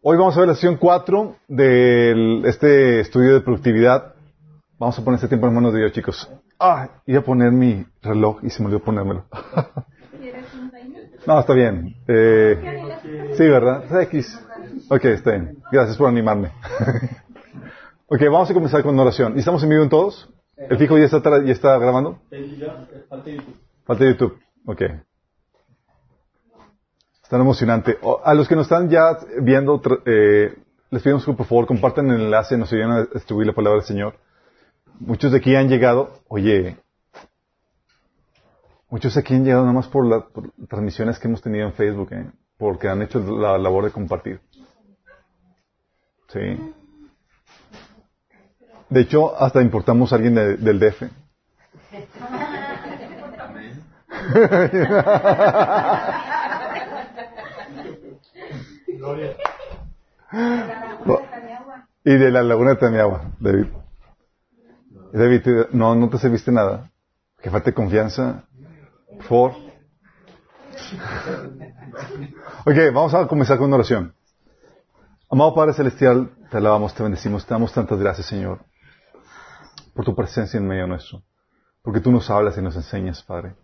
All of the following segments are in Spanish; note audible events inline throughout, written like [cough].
Hoy vamos a ver la sesión 4 de este estudio de productividad. Vamos a poner este tiempo en manos de Dios, chicos. Ah, iba a poner mi reloj y se me olvidó ponérmelo. no, está bien. Eh, sí, ¿verdad? X. Ok, está bien. Gracias por animarme. [laughs] ok, vamos a comenzar con una oración. ¿Y estamos en vivo en todos? ¿El fijo ya está, ya está grabando? Falta YouTube. Falta YouTube. Ok. Están emocionante. A los que nos están ya viendo, eh, les pedimos que por favor compartan el enlace, nos ayuden a distribuir la palabra del Señor. Muchos de aquí han llegado, oye, muchos de aquí han llegado nada más por, las transmisiones que hemos tenido en Facebook, ¿eh? porque han hecho la labor de compartir. Sí. De hecho, hasta importamos a alguien del DF. [laughs] [laughs] Y de la laguna de Tamiagua, David. David, no, no te serviste nada. Que falte confianza. Por Ok, vamos a comenzar con una oración. Amado Padre Celestial, te alabamos, te bendecimos, te damos tantas gracias, Señor, por tu presencia en medio nuestro. Porque tú nos hablas y nos enseñas, Padre.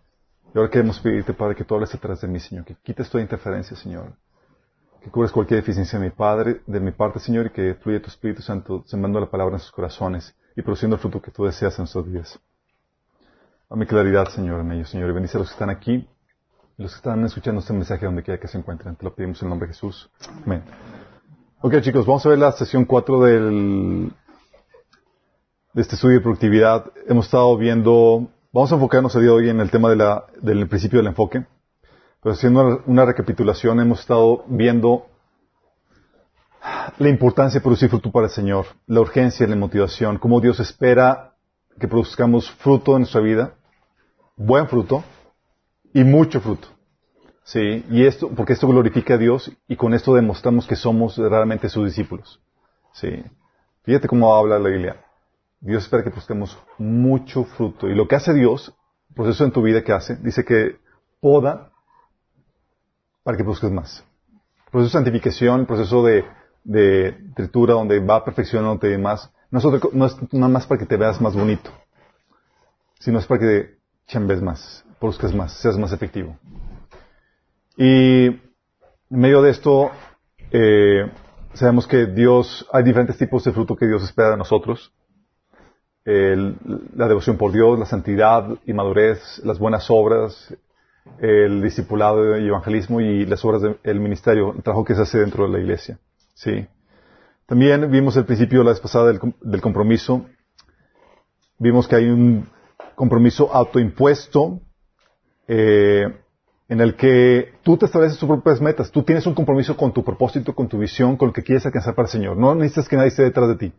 Y ahora queremos pedirte, Padre, que tú hables detrás de mí, Señor, que quites toda interferencia, Señor que cubres cualquier deficiencia de mi Padre, de mi parte, Señor, y que fluya tu Espíritu Santo sembrando la palabra en sus corazones y produciendo el fruto que tú deseas en nuestros días. Dame claridad, Señor, en ellos, Señor, y bendice a los que están aquí y los que están escuchando este mensaje donde quiera que se encuentren. Te lo pedimos en el nombre de Jesús. Amén. Ok, chicos, vamos a ver la sesión 4 del, de este estudio de productividad. Hemos estado viendo, vamos a enfocarnos el día de hoy en el tema de la, del principio del enfoque. Pero haciendo una recapitulación, hemos estado viendo la importancia de producir fruto para el Señor, la urgencia, la motivación, cómo Dios espera que produzcamos fruto en nuestra vida, buen fruto y mucho fruto. Sí, y esto, porque esto glorifica a Dios y con esto demostramos que somos realmente sus discípulos. Sí. Fíjate cómo habla la Biblia. Dios espera que produzcamos mucho fruto. Y lo que hace Dios, proceso en tu vida que hace, dice que poda para que busques más. El proceso de santificación, el proceso de, de tritura donde va perfeccionándote más, no es, no es nada más para que te veas más bonito, sino es para que chambes más, busques más, seas más efectivo. Y en medio de esto, eh, sabemos que Dios, hay diferentes tipos de fruto que Dios espera de nosotros. la devoción por Dios, la santidad y madurez, las buenas obras, el discipulado y evangelismo y las obras del ministerio, el trabajo que se hace dentro de la iglesia. Sí. También vimos el principio la vez pasada del, compromiso. Vimos que hay un compromiso autoimpuesto eh, en el que tú te estableces tus propias metas. Tú tienes un compromiso con tu propósito, con tu visión, con lo que quieres alcanzar para el Señor. No necesitas que nadie esté detrás de ti.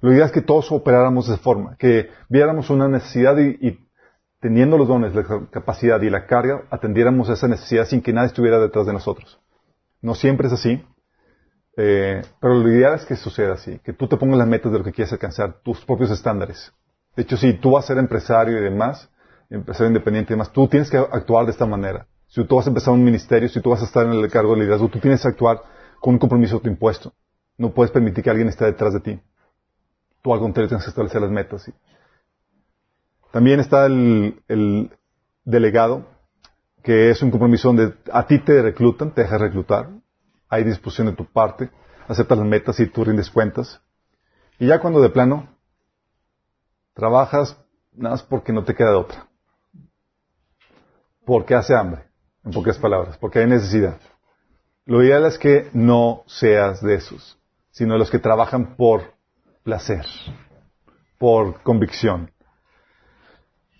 Lo ideal es que todos operáramos de esa forma, que viéramos una necesidad y teniendo los dones, la capacidad y la carga, atendiéramos esa necesidad sin que nadie estuviera detrás de nosotros. No siempre es así, eh, pero lo ideal es que suceda así, que tú te pongas las metas de lo que quieres alcanzar, tus propios estándares. De hecho, si tú vas a ser empresario y demás, empresario independiente y demás, tú tienes que actuar de esta manera. Si tú vas a empezar un ministerio, si tú vas a estar en el cargo de liderazgo, tú tienes que actuar con un compromiso tu impuesto. No puedes permitir que alguien esté detrás de ti. Tú al contrario tienes que establecer las metas. También está el, delegado, que es un compromiso donde a ti te reclutan, te dejas reclutar, hay disposición de tu parte, aceptas las metas y tú rindes cuentas. Y ya cuando de plano trabajas, nada más porque no te queda de otra. Porque hace hambre, en pocas palabras, porque hay necesidad. Lo ideal es que no seas de esos, sino de los que trabajan por placer, por convicción.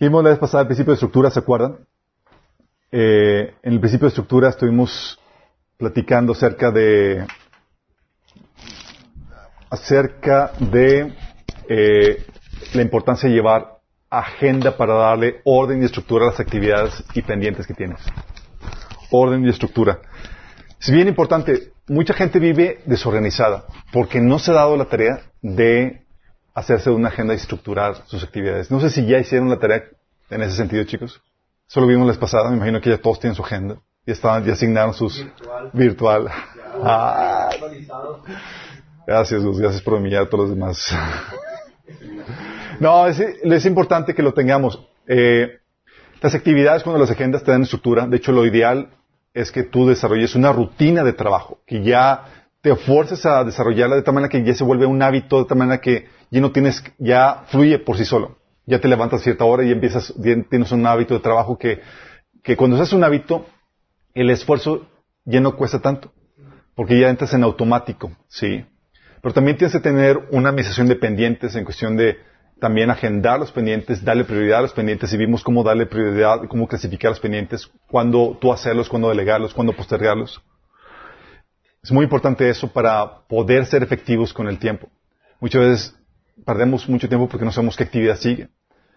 Vimos la vez pasada el principio de estructura, ¿se acuerdan? Eh, en el principio de estructura estuvimos platicando acerca de acerca de eh, la importancia de llevar agenda para darle orden y estructura a las actividades y pendientes que tienes. Orden y estructura. Es bien importante, mucha gente vive desorganizada porque no se ha dado la tarea de hacerse una agenda y estructurar sus actividades. No sé si ya hicieron la tarea en ese sentido, chicos. Solo vimos la vez pasada, me imagino que ya todos tienen su agenda. Ya estaban, ya asignaron sus virtual. Ah. Gracias. Gracias por humillar a todos los demás. No, es, es importante que lo tengamos. Eh, las actividades, cuando las agendas te dan estructura, de hecho lo ideal es que tú desarrolles una rutina de trabajo, que ya te fuerces a desarrollarla de tal manera que ya se vuelve un hábito, de tal manera que ya no tienes, ya fluye por sí solo. Ya te levantas a cierta hora y empiezas, tienes un hábito de trabajo que, que cuando haces un hábito, el esfuerzo ya no cuesta tanto, porque ya entras en automático, ¿sí? Pero también tienes que tener una administración de pendientes en cuestión de también agendar los pendientes, darle prioridad a los pendientes y vimos cómo darle prioridad, cómo clasificar los pendientes, cuándo tú hacerlos, cuándo delegarlos, cuándo postergarlos. Es muy importante eso para poder ser efectivos con el tiempo. Muchas veces perdemos mucho tiempo porque no sabemos qué actividad sigue.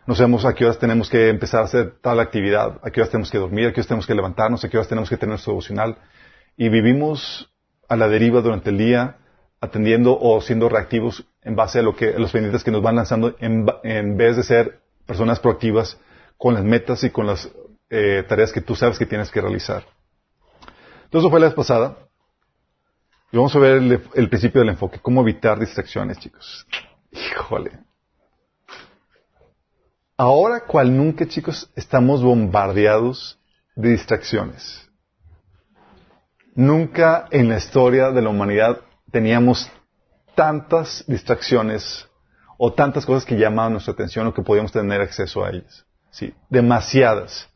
No sabemos a qué horas tenemos que empezar a hacer tal actividad, a qué horas tenemos que dormir, a qué horas tenemos que levantarnos, a qué horas tenemos que tener nuestro devocional. Y vivimos a la deriva durante el día, atendiendo o siendo reactivos en base a lo que, los pendientes que nos van lanzando, en, vez de ser personas proactivas con las metas y con las eh, tareas que tú sabes que tienes que realizar. Entonces, eso fue la vez pasada. Y vamos a ver el, principio del enfoque, cómo evitar distracciones, chicos. Híjole. Ahora, cual nunca, chicos, estamos bombardeados de distracciones. Nunca en la historia de la humanidad teníamos tantas distracciones o tantas cosas que llamaban nuestra atención o que podíamos tener acceso a ellas. Sí, demasiadas.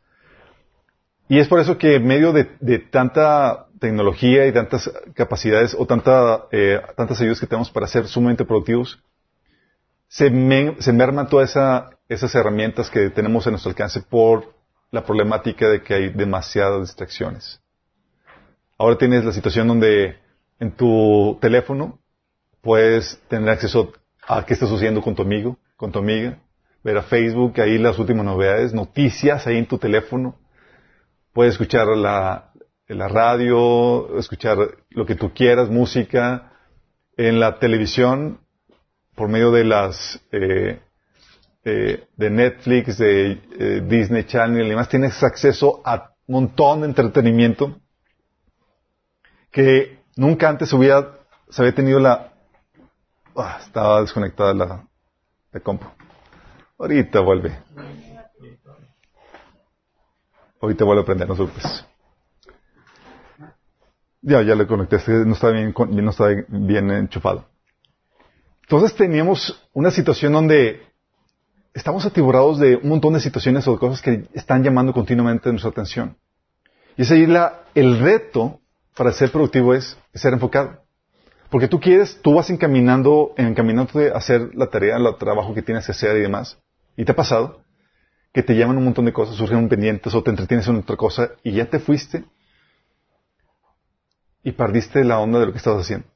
Y es por eso que en medio de, tanta tecnología y tantas capacidades o tanta, eh, tantas ayudas que tenemos para ser sumamente productivos, se, se merman todas esas herramientas que tenemos a nuestro alcance por la problemática de que hay demasiadas distracciones. Ahora tienes la situación donde en tu teléfono puedes tener acceso a qué está sucediendo con tu amigo, con tu amiga, ver a Facebook, ahí las últimas novedades, noticias ahí en tu teléfono. Puedes escuchar la, la radio, escuchar lo que tú quieras, música. En la televisión, por medio de las eh, eh, de Netflix, de eh, Disney Channel y demás, tienes acceso a un montón de entretenimiento que nunca antes hubiera, se había tenido la... Ah, estaba desconectada la, la compu. Ahorita vuelve. Ahorita vuelve a prender, no preocupes. Ya, ya le conecté, no está bien, no está bien enchufado. Entonces teníamos una situación donde estamos atiborrados de un montón de situaciones o de cosas que están llamando continuamente nuestra atención. Y es ahí la, el reto para ser productivo es, ser enfocado. Porque tú quieres, tú vas encaminando, encaminándote a hacer la tarea, el trabajo que tienes que hacer y demás. ¿Y te ha pasado? Que te llaman un montón de cosas, surgen pendientes o te entretienes en otra cosa y ya te fuiste y perdiste la onda de lo que estabas haciendo.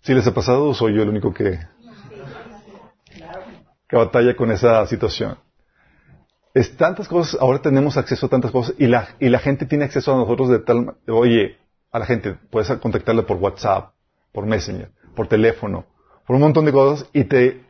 ¿Sí les ha pasado soy yo el único que, que batalla con esa situación? Es tantas cosas, ahora tenemos acceso a tantas cosas y la, y la gente tiene acceso a nosotros de tal, oye, a la gente, puedes contactarle por WhatsApp, por Messenger, por teléfono, por un montón de cosas y te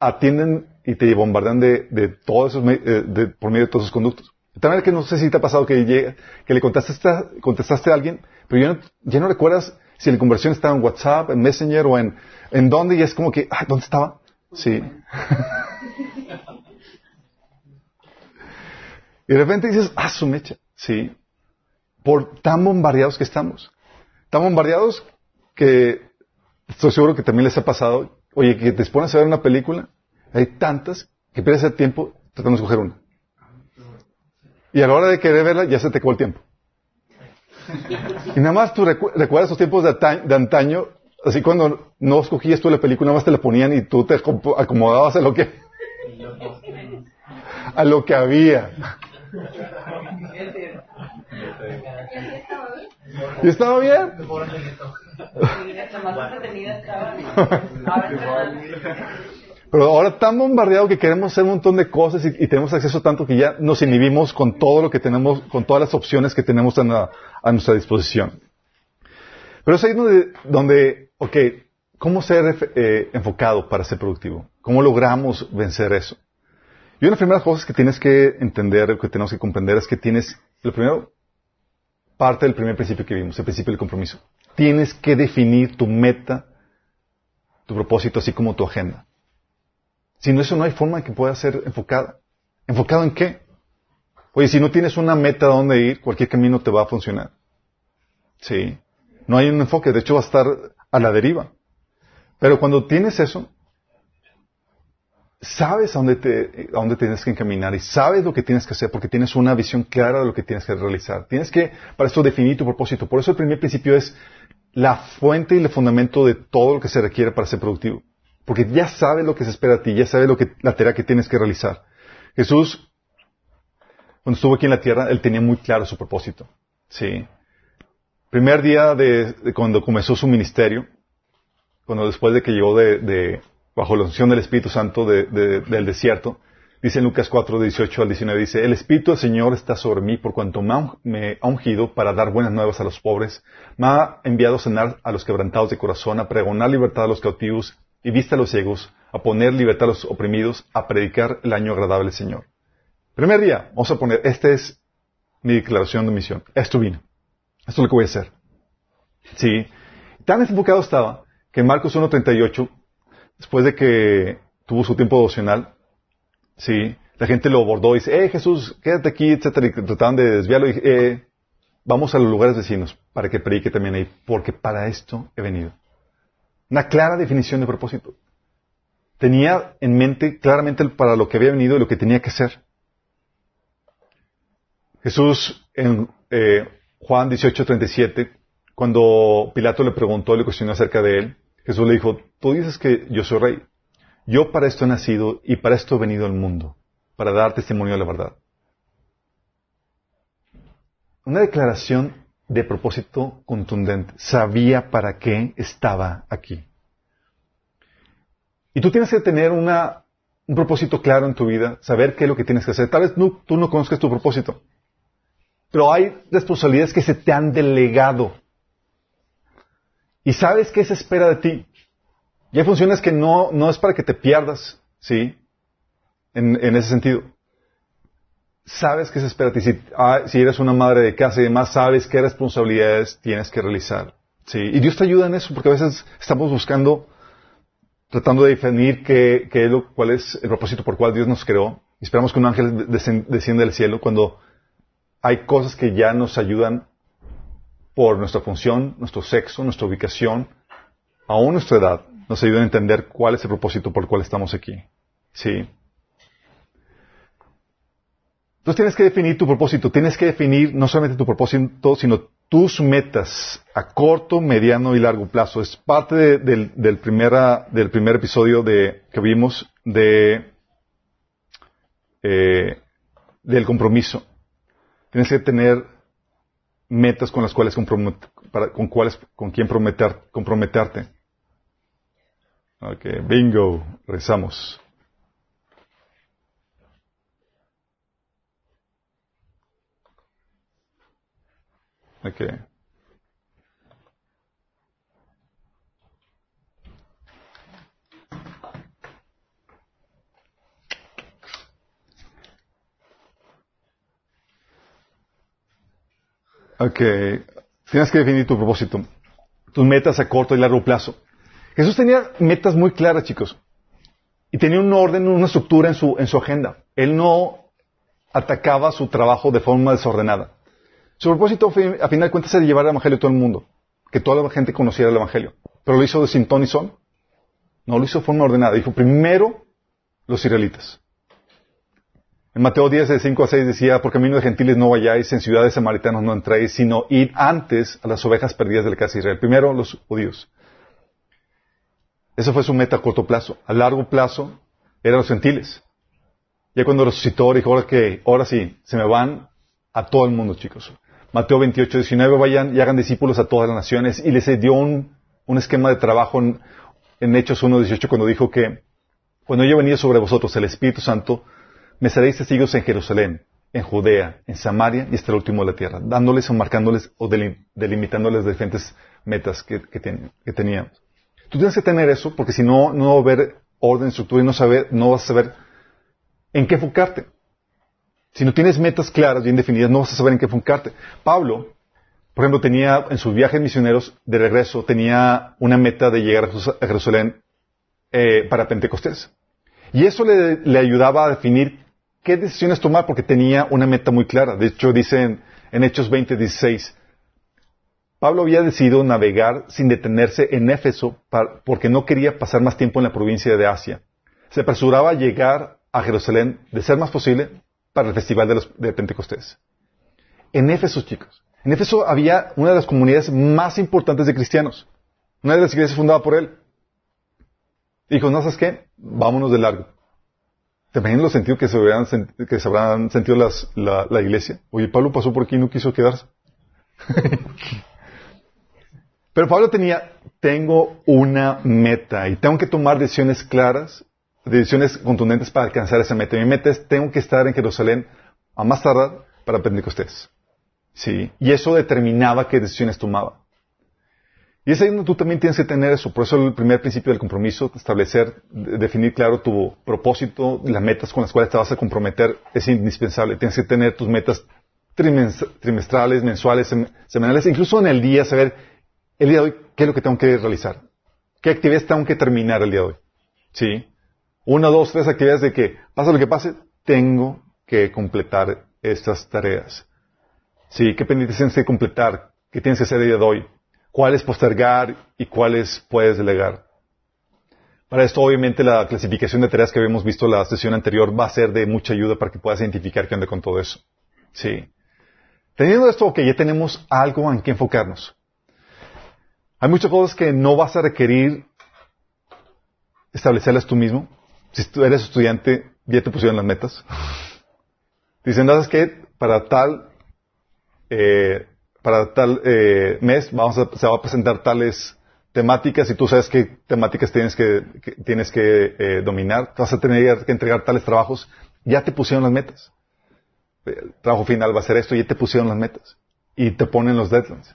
atienden y te bombardean de, de todos esos, eh, de, por medio de todos esos conductos. También que no sé si te ha pasado que, que le contestaste, contestaste a alguien, pero ya no, ya no recuerdas si la conversión estaba en WhatsApp, en Messenger o en, en dónde y es como que, ah, ¿dónde estaba? Sí. [laughs] y de repente dices, ah, su mecha. Sí. Por tan bombardeados que estamos. Tan bombardeados que estoy seguro que también les ha pasado, oye, que te pones a ver una película, hay tantas que pierdes el tiempo tratando de escoger una. Y a la hora de querer verla, ya se te acabó el tiempo. Y nada más tú recuerdas esos tiempos de, antaño, así cuando no escogías tú la película, nada más te la ponían y tú te acomodabas a lo que, a lo que había. ¿Y estaba bien? [laughs] Pero ahora tan bombardeado que queremos hacer un montón de cosas y, tenemos acceso tanto que ya nos inhibimos con todo lo que tenemos, con todas las opciones que tenemos a, nuestra disposición. Pero es ahí donde, donde ok, ¿cómo ser eh, enfocado para ser productivo? ¿Cómo logramos vencer eso? Y una de las primeras cosas que tienes que entender, que tenemos que comprender es que tienes, lo primero, parte del primer principio que vimos, el principio del compromiso. tienes que definir tu meta, tu propósito, así como tu agenda. Sin eso no hay forma de que pueda ser enfocada. ¿Enfocado en qué? Oye, si no tienes una meta a dónde ir, cualquier camino te va a funcionar. Sí. No hay un enfoque, de hecho va a estar a la deriva. Pero cuando tienes eso, sabes a dónde, te, a dónde tienes que encaminar y sabes lo que tienes que hacer porque tienes una visión clara de lo que tienes que realizar. Tienes que, para esto, definir tu propósito. Por eso el primer principio es la fuente y el fundamento de todo lo que se requiere para ser productivo. Porque ya sabes lo que se espera de ti, ya sabes lo que, la tarea que tienes que realizar. Jesús, cuando estuvo aquí en la tierra, él tenía muy claro su propósito. Sí. Primer día de, cuando comenzó su ministerio, cuando después de que llegó de, bajo la unción del Espíritu Santo del desierto, dice en Lucas 4, 18 al 19, dice, el Espíritu del Señor está sobre mí por cuanto me ha ungido para dar buenas nuevas a los pobres, me ha enviado a sanar a los quebrantados de corazón, a pregonar libertad a los cautivos y vista a los ciegos, a poner libertad a los oprimidos, a predicar el año agradable del Señor. Primer día, vamos a poner, esta es mi declaración de misión. Esto vino. Esto es lo que voy a hacer. Sí. Tan enfocado estaba que en Marcos 1.38, después de que tuvo su tiempo devocional, sí, la gente lo abordó y dice, eh, Jesús, quédate aquí, etcétera, y trataban de desviarlo y eh, vamos a los lugares vecinos para que predique también ahí, porque para esto he venido. Una clara definición de propósito. Tenía en mente claramente para lo que había venido y lo que tenía que hacer. Jesús en eh, Juan 18:37, cuando Pilato le preguntó, le cuestionó acerca de él, Jesús le dijo, tú dices que yo soy rey. Yo para esto he nacido y para esto he venido al mundo, para dar testimonio de la verdad. Una declaración de propósito contundente. Sabía para qué estaba aquí. Y tú tienes que tener una, un propósito claro en tu vida, saber qué es lo que tienes que hacer. Tal vez tú no conozcas tu propósito, pero hay responsabilidades que se te han delegado. Y sabes qué se espera de ti. Y hay funciones que no, no es para que te pierdas, ¿sí? En, en ese sentido sabes qué se espera de ti. Si, ah, si, eres una madre de casa y demás, sabes qué responsabilidades tienes que realizar. ¿sí? Y Dios te ayuda en eso, porque a veces estamos buscando, tratando de definir qué, qué lo, cuál es el propósito por cual Dios nos creó. Esperamos que un ángel descienda del cielo cuando hay cosas que ya nos ayudan por nuestra función, nuestro sexo, nuestra ubicación, aún nuestra edad, nos ayudan a entender cuál es el propósito por el cual estamos aquí. ¿Sí? Entonces tienes que definir tu propósito, tienes que definir no solamente tu propósito, sino tus metas a corto, mediano y largo plazo. Es parte del, primera, del primer episodio que vimos de, eh, del compromiso. Tienes que tener metas con las cuales para, con cuáles, con quién prometer, comprometerte. Ok, bingo, rezamos. Okay. Ok. Tienes que definir tu propósito, tus metas a corto y largo plazo. Jesús tenía metas muy claras, chicos. Y tenía un orden, una estructura en su, en su agenda. Él no atacaba su trabajo de forma desordenada. Su propósito, a final de cuentas, era llevar el Evangelio a todo el mundo. Que toda la gente conociera el Evangelio. Pero lo hizo de sin y son. No lo hizo de forma ordenada. Dijo primero los israelitas. En Mateo 10, de 5 a 6 decía, por camino de gentiles no vayáis, en ciudades samaritanas no entréis, sino id antes a las ovejas perdidas de la casa de Israel. Primero los judíos. Esa fue su meta a corto plazo. A largo plazo eran los gentiles. Ya cuando resucitó dijo, ahora que, ahora sí, se me van a todo el mundo, chicos. Mateo 28, 19, vayan y hagan discípulos a todas las naciones. Y les dio un, esquema de trabajo en, Hechos 1, 18 cuando dijo que cuando yo venía sobre vosotros el Espíritu Santo, me seréis testigos en Jerusalén, en Judea, en Samaria y hasta el último de la tierra, dándoles o marcándoles o delimitándoles diferentes metas que, que, teníamos. Tú tienes que tener eso porque si no, no va a haber orden, estructura y no, saber, no vas a saber en qué enfocarte. Si no tienes metas claras, bien definidas, no vas a saber en qué enfocarte. Pablo Por ejemplo, tenía en sus viajes misioneros de regreso, tenía una meta de llegar a Jerusalén eh, para Pentecostés. Y eso le, ayudaba a definir qué decisiones tomar porque tenía una meta muy clara. De hecho, dice en, en Hechos 20, 16, Pablo había decidido navegar sin detenerse en Éfeso porque no quería pasar más tiempo en la provincia de Asia. Se apresuraba a llegar a Jerusalén, de ser más posible, para el festival de, los, de Pentecostés. En Éfeso, chicos. En Éfeso había una de las comunidades más importantes de cristianos. Una de las iglesias fundada por él. Dijo, ¿no sabes qué? Vámonos de largo. ¿Te imaginas los sentidos que se, habrán, que se habrán sentido las, la, la iglesia? Oye, Pablo pasó por aquí y no quiso quedarse. [laughs] Pero Pablo tenía, tengo una meta y tengo que tomar decisiones claras, decisiones contundentes para alcanzar esa meta. Mi meta es, tengo que estar en Jerusalén a más tardar para Pentecostés. Sí. Y eso determinaba qué decisiones tomaba. Y es ahí donde tú también tienes que tener eso. Por eso el primer principio del compromiso, establecer, definir claro tu propósito, las metas con las cuales te vas a comprometer, es indispensable. Tienes que tener tus metas trimestrales, mensuales, semanales, incluso en el día, saber el día de hoy, ¿qué es lo que tengo que realizar? ¿Qué actividades tengo que terminar el día de hoy? ¿Sí? Una, dos, tres actividades de que, pasa lo que pase, tengo que completar estas tareas. ¿Sí? ¿Qué pendientes tienes que completar? ¿Qué tienes que hacer el día de hoy? ¿Cuáles postergar y cuáles puedes delegar? Para esto, obviamente, la clasificación de tareas que habíamos visto en la sesión anterior va a ser de mucha ayuda para que puedas identificar qué onda con todo eso. Sí. Teniendo esto, ok, ya tenemos algo en que enfocarnos. Hay muchas cosas que no vas a requerir establecerlas tú mismo. Si tú eres estudiante, ya te pusieron las metas. Dicen, ¿sabes qué? Para tal, eh, para tal eh, mes vamos a, se va a presentar tales temáticas y tú sabes qué temáticas tienes que, tienes que eh, dominar. Vas a tener que entregar tales trabajos. Ya te pusieron las metas. El trabajo final va a ser esto, ya te pusieron las metas. Y te ponen los deadlines.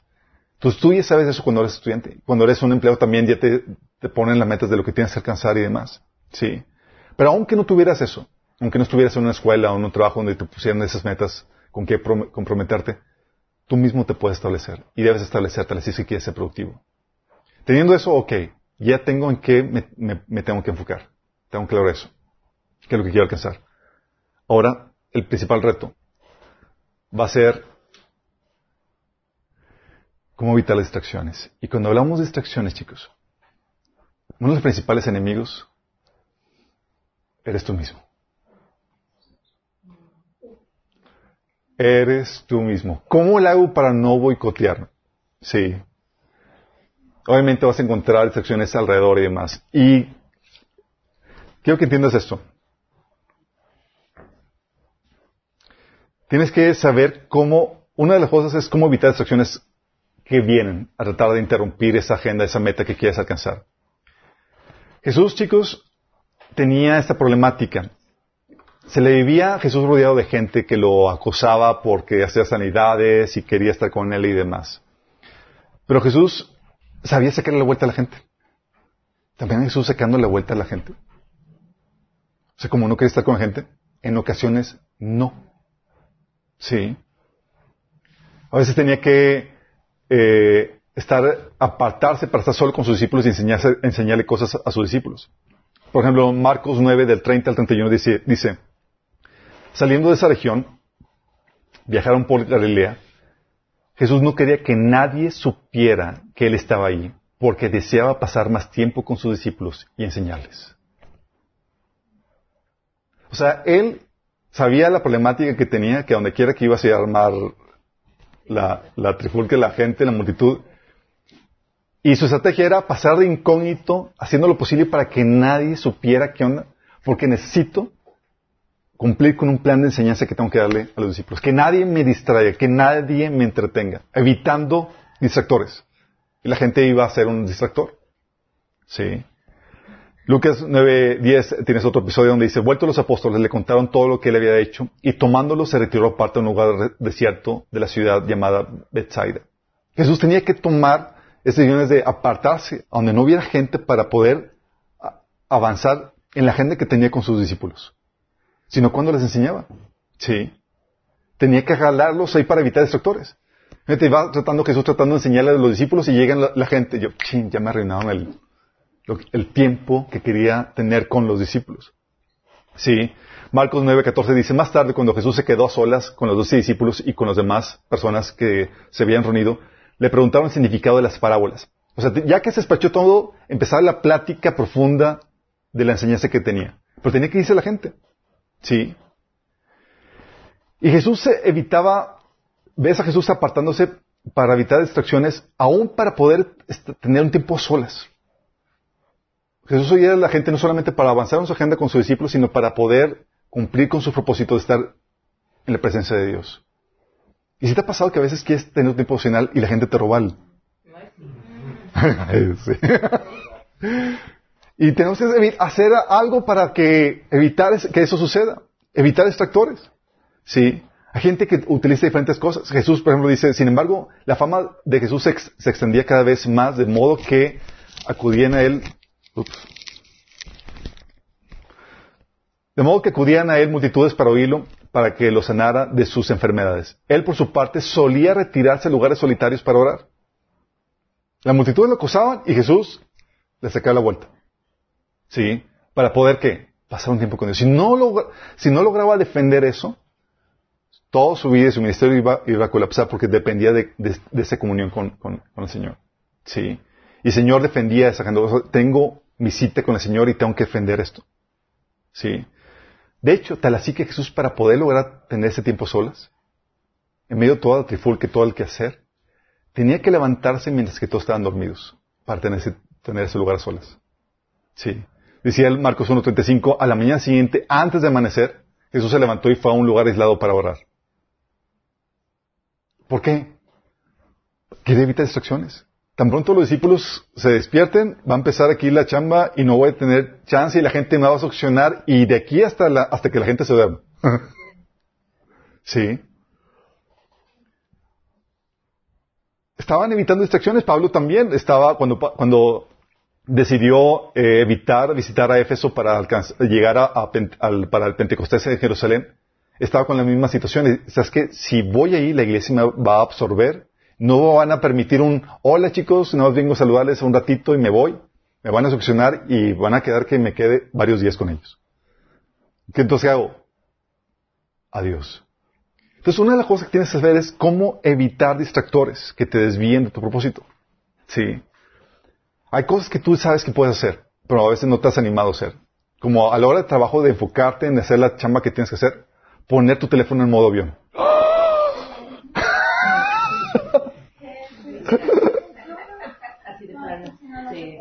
Entonces tú ya sabes eso cuando eres estudiante. Cuando eres un empleado también ya te, te ponen las metas de lo que tienes que alcanzar y demás. Sí. Pero aunque no tuvieras eso, aunque no estuvieras en una escuela o en un trabajo donde te pusieran esas metas con que comprometerte, tú mismo te puedes establecer y debes establecerte si quieres ser productivo. Teniendo eso, ok, ya tengo en qué me, me tengo que enfocar. Tengo claro eso. ¿Qué es lo que quiero alcanzar? Ahora, el principal reto va a ser cómo evitar las distracciones. Y cuando hablamos de distracciones, chicos, uno de los principales enemigos eres tú mismo. Eres tú mismo. ¿Cómo le hago para no boicotear? Sí. Obviamente vas a encontrar distracciones alrededor y demás. Y quiero que entiendas esto. Tienes que saber cómo, una de las cosas es cómo evitar distracciones que vienen a tratar de interrumpir esa agenda, esa meta que quieres alcanzar. Jesús, chicos, tenía esta problemática. Se le vivía a Jesús rodeado de gente que lo acosaba porque hacía sanidades y quería estar con él y demás. Pero Jesús sabía sacarle la vuelta a la gente. También Jesús sacando la vuelta a la gente. O sea, como no quería estar con la gente, en ocasiones no. Sí. A veces tenía que eh, estar, apartarse para estar solo con sus discípulos y enseñarle cosas a, sus discípulos. Por ejemplo, Marcos 9 del 30 al 31 dice, dice, saliendo de esa región, viajaron por Galilea, Jesús no quería que nadie supiera que Él estaba ahí, porque deseaba pasar más tiempo con sus discípulos y enseñarles. O sea, Él sabía la problemática que tenía, que donde quiera que iba a armar la, la trifulca, la gente, la multitud. Y su estrategia era pasar de incógnito, haciendo lo posible para que nadie supiera qué onda, porque necesito cumplir con un plan de enseñanza que tengo que darle a los discípulos. Que nadie me distraiga, que nadie me entretenga, evitando distractores. Y la gente iba a ser un distractor. Sí. Lucas 9.10 tienes otro episodio donde dice, vuelto los apóstoles le contaron todo lo que él había hecho y tomándolo se retiró aparte a un lugar desierto de la ciudad llamada Bethsaida. Jesús tenía que tomar decisiones de apartarse donde no hubiera gente para poder avanzar en la agenda que tenía con sus discípulos, sino cuando les enseñaba. Sí. Tenía que jalarlos ahí para evitar destructores. Fíjate, va tratando Jesús tratando de enseñarle a los discípulos y llegan la, la gente. Yo, ching, ya me arruinaron el tiempo que quería tener con los discípulos. Sí. Marcos 9:14 dice, más tarde cuando Jesús se quedó a solas con los doce discípulos y con las demás personas que se habían reunido, le preguntaron el significado de las parábolas. O sea, ya que se despachó todo, empezaba la plática profunda de la enseñanza que tenía. Pero tenía que irse la gente. Sí. Y Jesús se evitaba, ves a Jesús apartándose para evitar distracciones, aún para poder tener un tiempo a solas. Jesús oía a la gente no solamente para avanzar en su agenda con sus discípulos, sino para poder cumplir con su propósito de estar en la presencia de Dios. ¿Y si te ha pasado que a veces quieres tener un tiempo opcional y la gente te roba el... [laughs] Y tenemos que hacer algo para que evitar que eso suceda, evitar distractores. Sí. Hay gente que utiliza diferentes cosas. Jesús, por ejemplo, dice, sin embargo, la fama de Jesús se, ex- se extendía cada vez más, de modo que acudían a él. ups. De modo que acudían a él multitudes para oírlo, para que lo sanara de sus enfermedades. Él, por su parte, solía retirarse a lugares solitarios para orar. La multitud lo acosaban y Jesús le sacaba la vuelta. ¿Sí? Para poder, ¿qué? Pasar un tiempo con Dios. Si no, logra- si no lograba defender eso, toda su vida y su ministerio iba, a colapsar porque dependía de, esa comunión con, el Señor. ¿Sí? Y el Señor defendía esa sea, Tengo mi cita con el Señor y tengo que defender esto. ¿Sí? De hecho, tal así que Jesús, para poder lograr tener ese tiempo solas, en medio de toda la trifulca y todo el que hacer, tenía que levantarse mientras que todos estaban dormidos para tener ese, tener ese lugar solas. Sí. Decía el Marcos 1.35, a la mañana siguiente, antes de amanecer, Jesús se levantó y fue a un lugar aislado para orar. ¿Por qué? Quiere evitar distracciones. Tan pronto los discípulos se despierten, va a empezar aquí la chamba y no voy a tener chance y la gente me va a succionar y de aquí hasta, la, hasta que la gente se duerma. [laughs] sí. Estaban evitando distracciones. Pablo también estaba, cuando, cuando decidió eh, evitar visitar a Éfeso para alcanz- llegar a, a al- para el Pentecostés en Jerusalén, estaba con la misma situación. ¿Sabes qué? Si voy ahí, la iglesia me va a absorber. No van a permitir un, hola chicos, no vengo a saludarles un ratito y me voy. Me van a succionar y van a quedar que me quede varios días con ellos. ¿Qué entonces hago? Adiós. Entonces, una de las cosas que tienes que saber es cómo evitar distractores que te desvíen de tu propósito. Sí. Hay cosas que tú sabes que puedes hacer, pero a veces no te has animado a hacer. Como a la hora de trabajo de enfocarte en hacer la chamba que tienes que hacer, poner tu teléfono en modo avión. Así de plano. Sí, sí.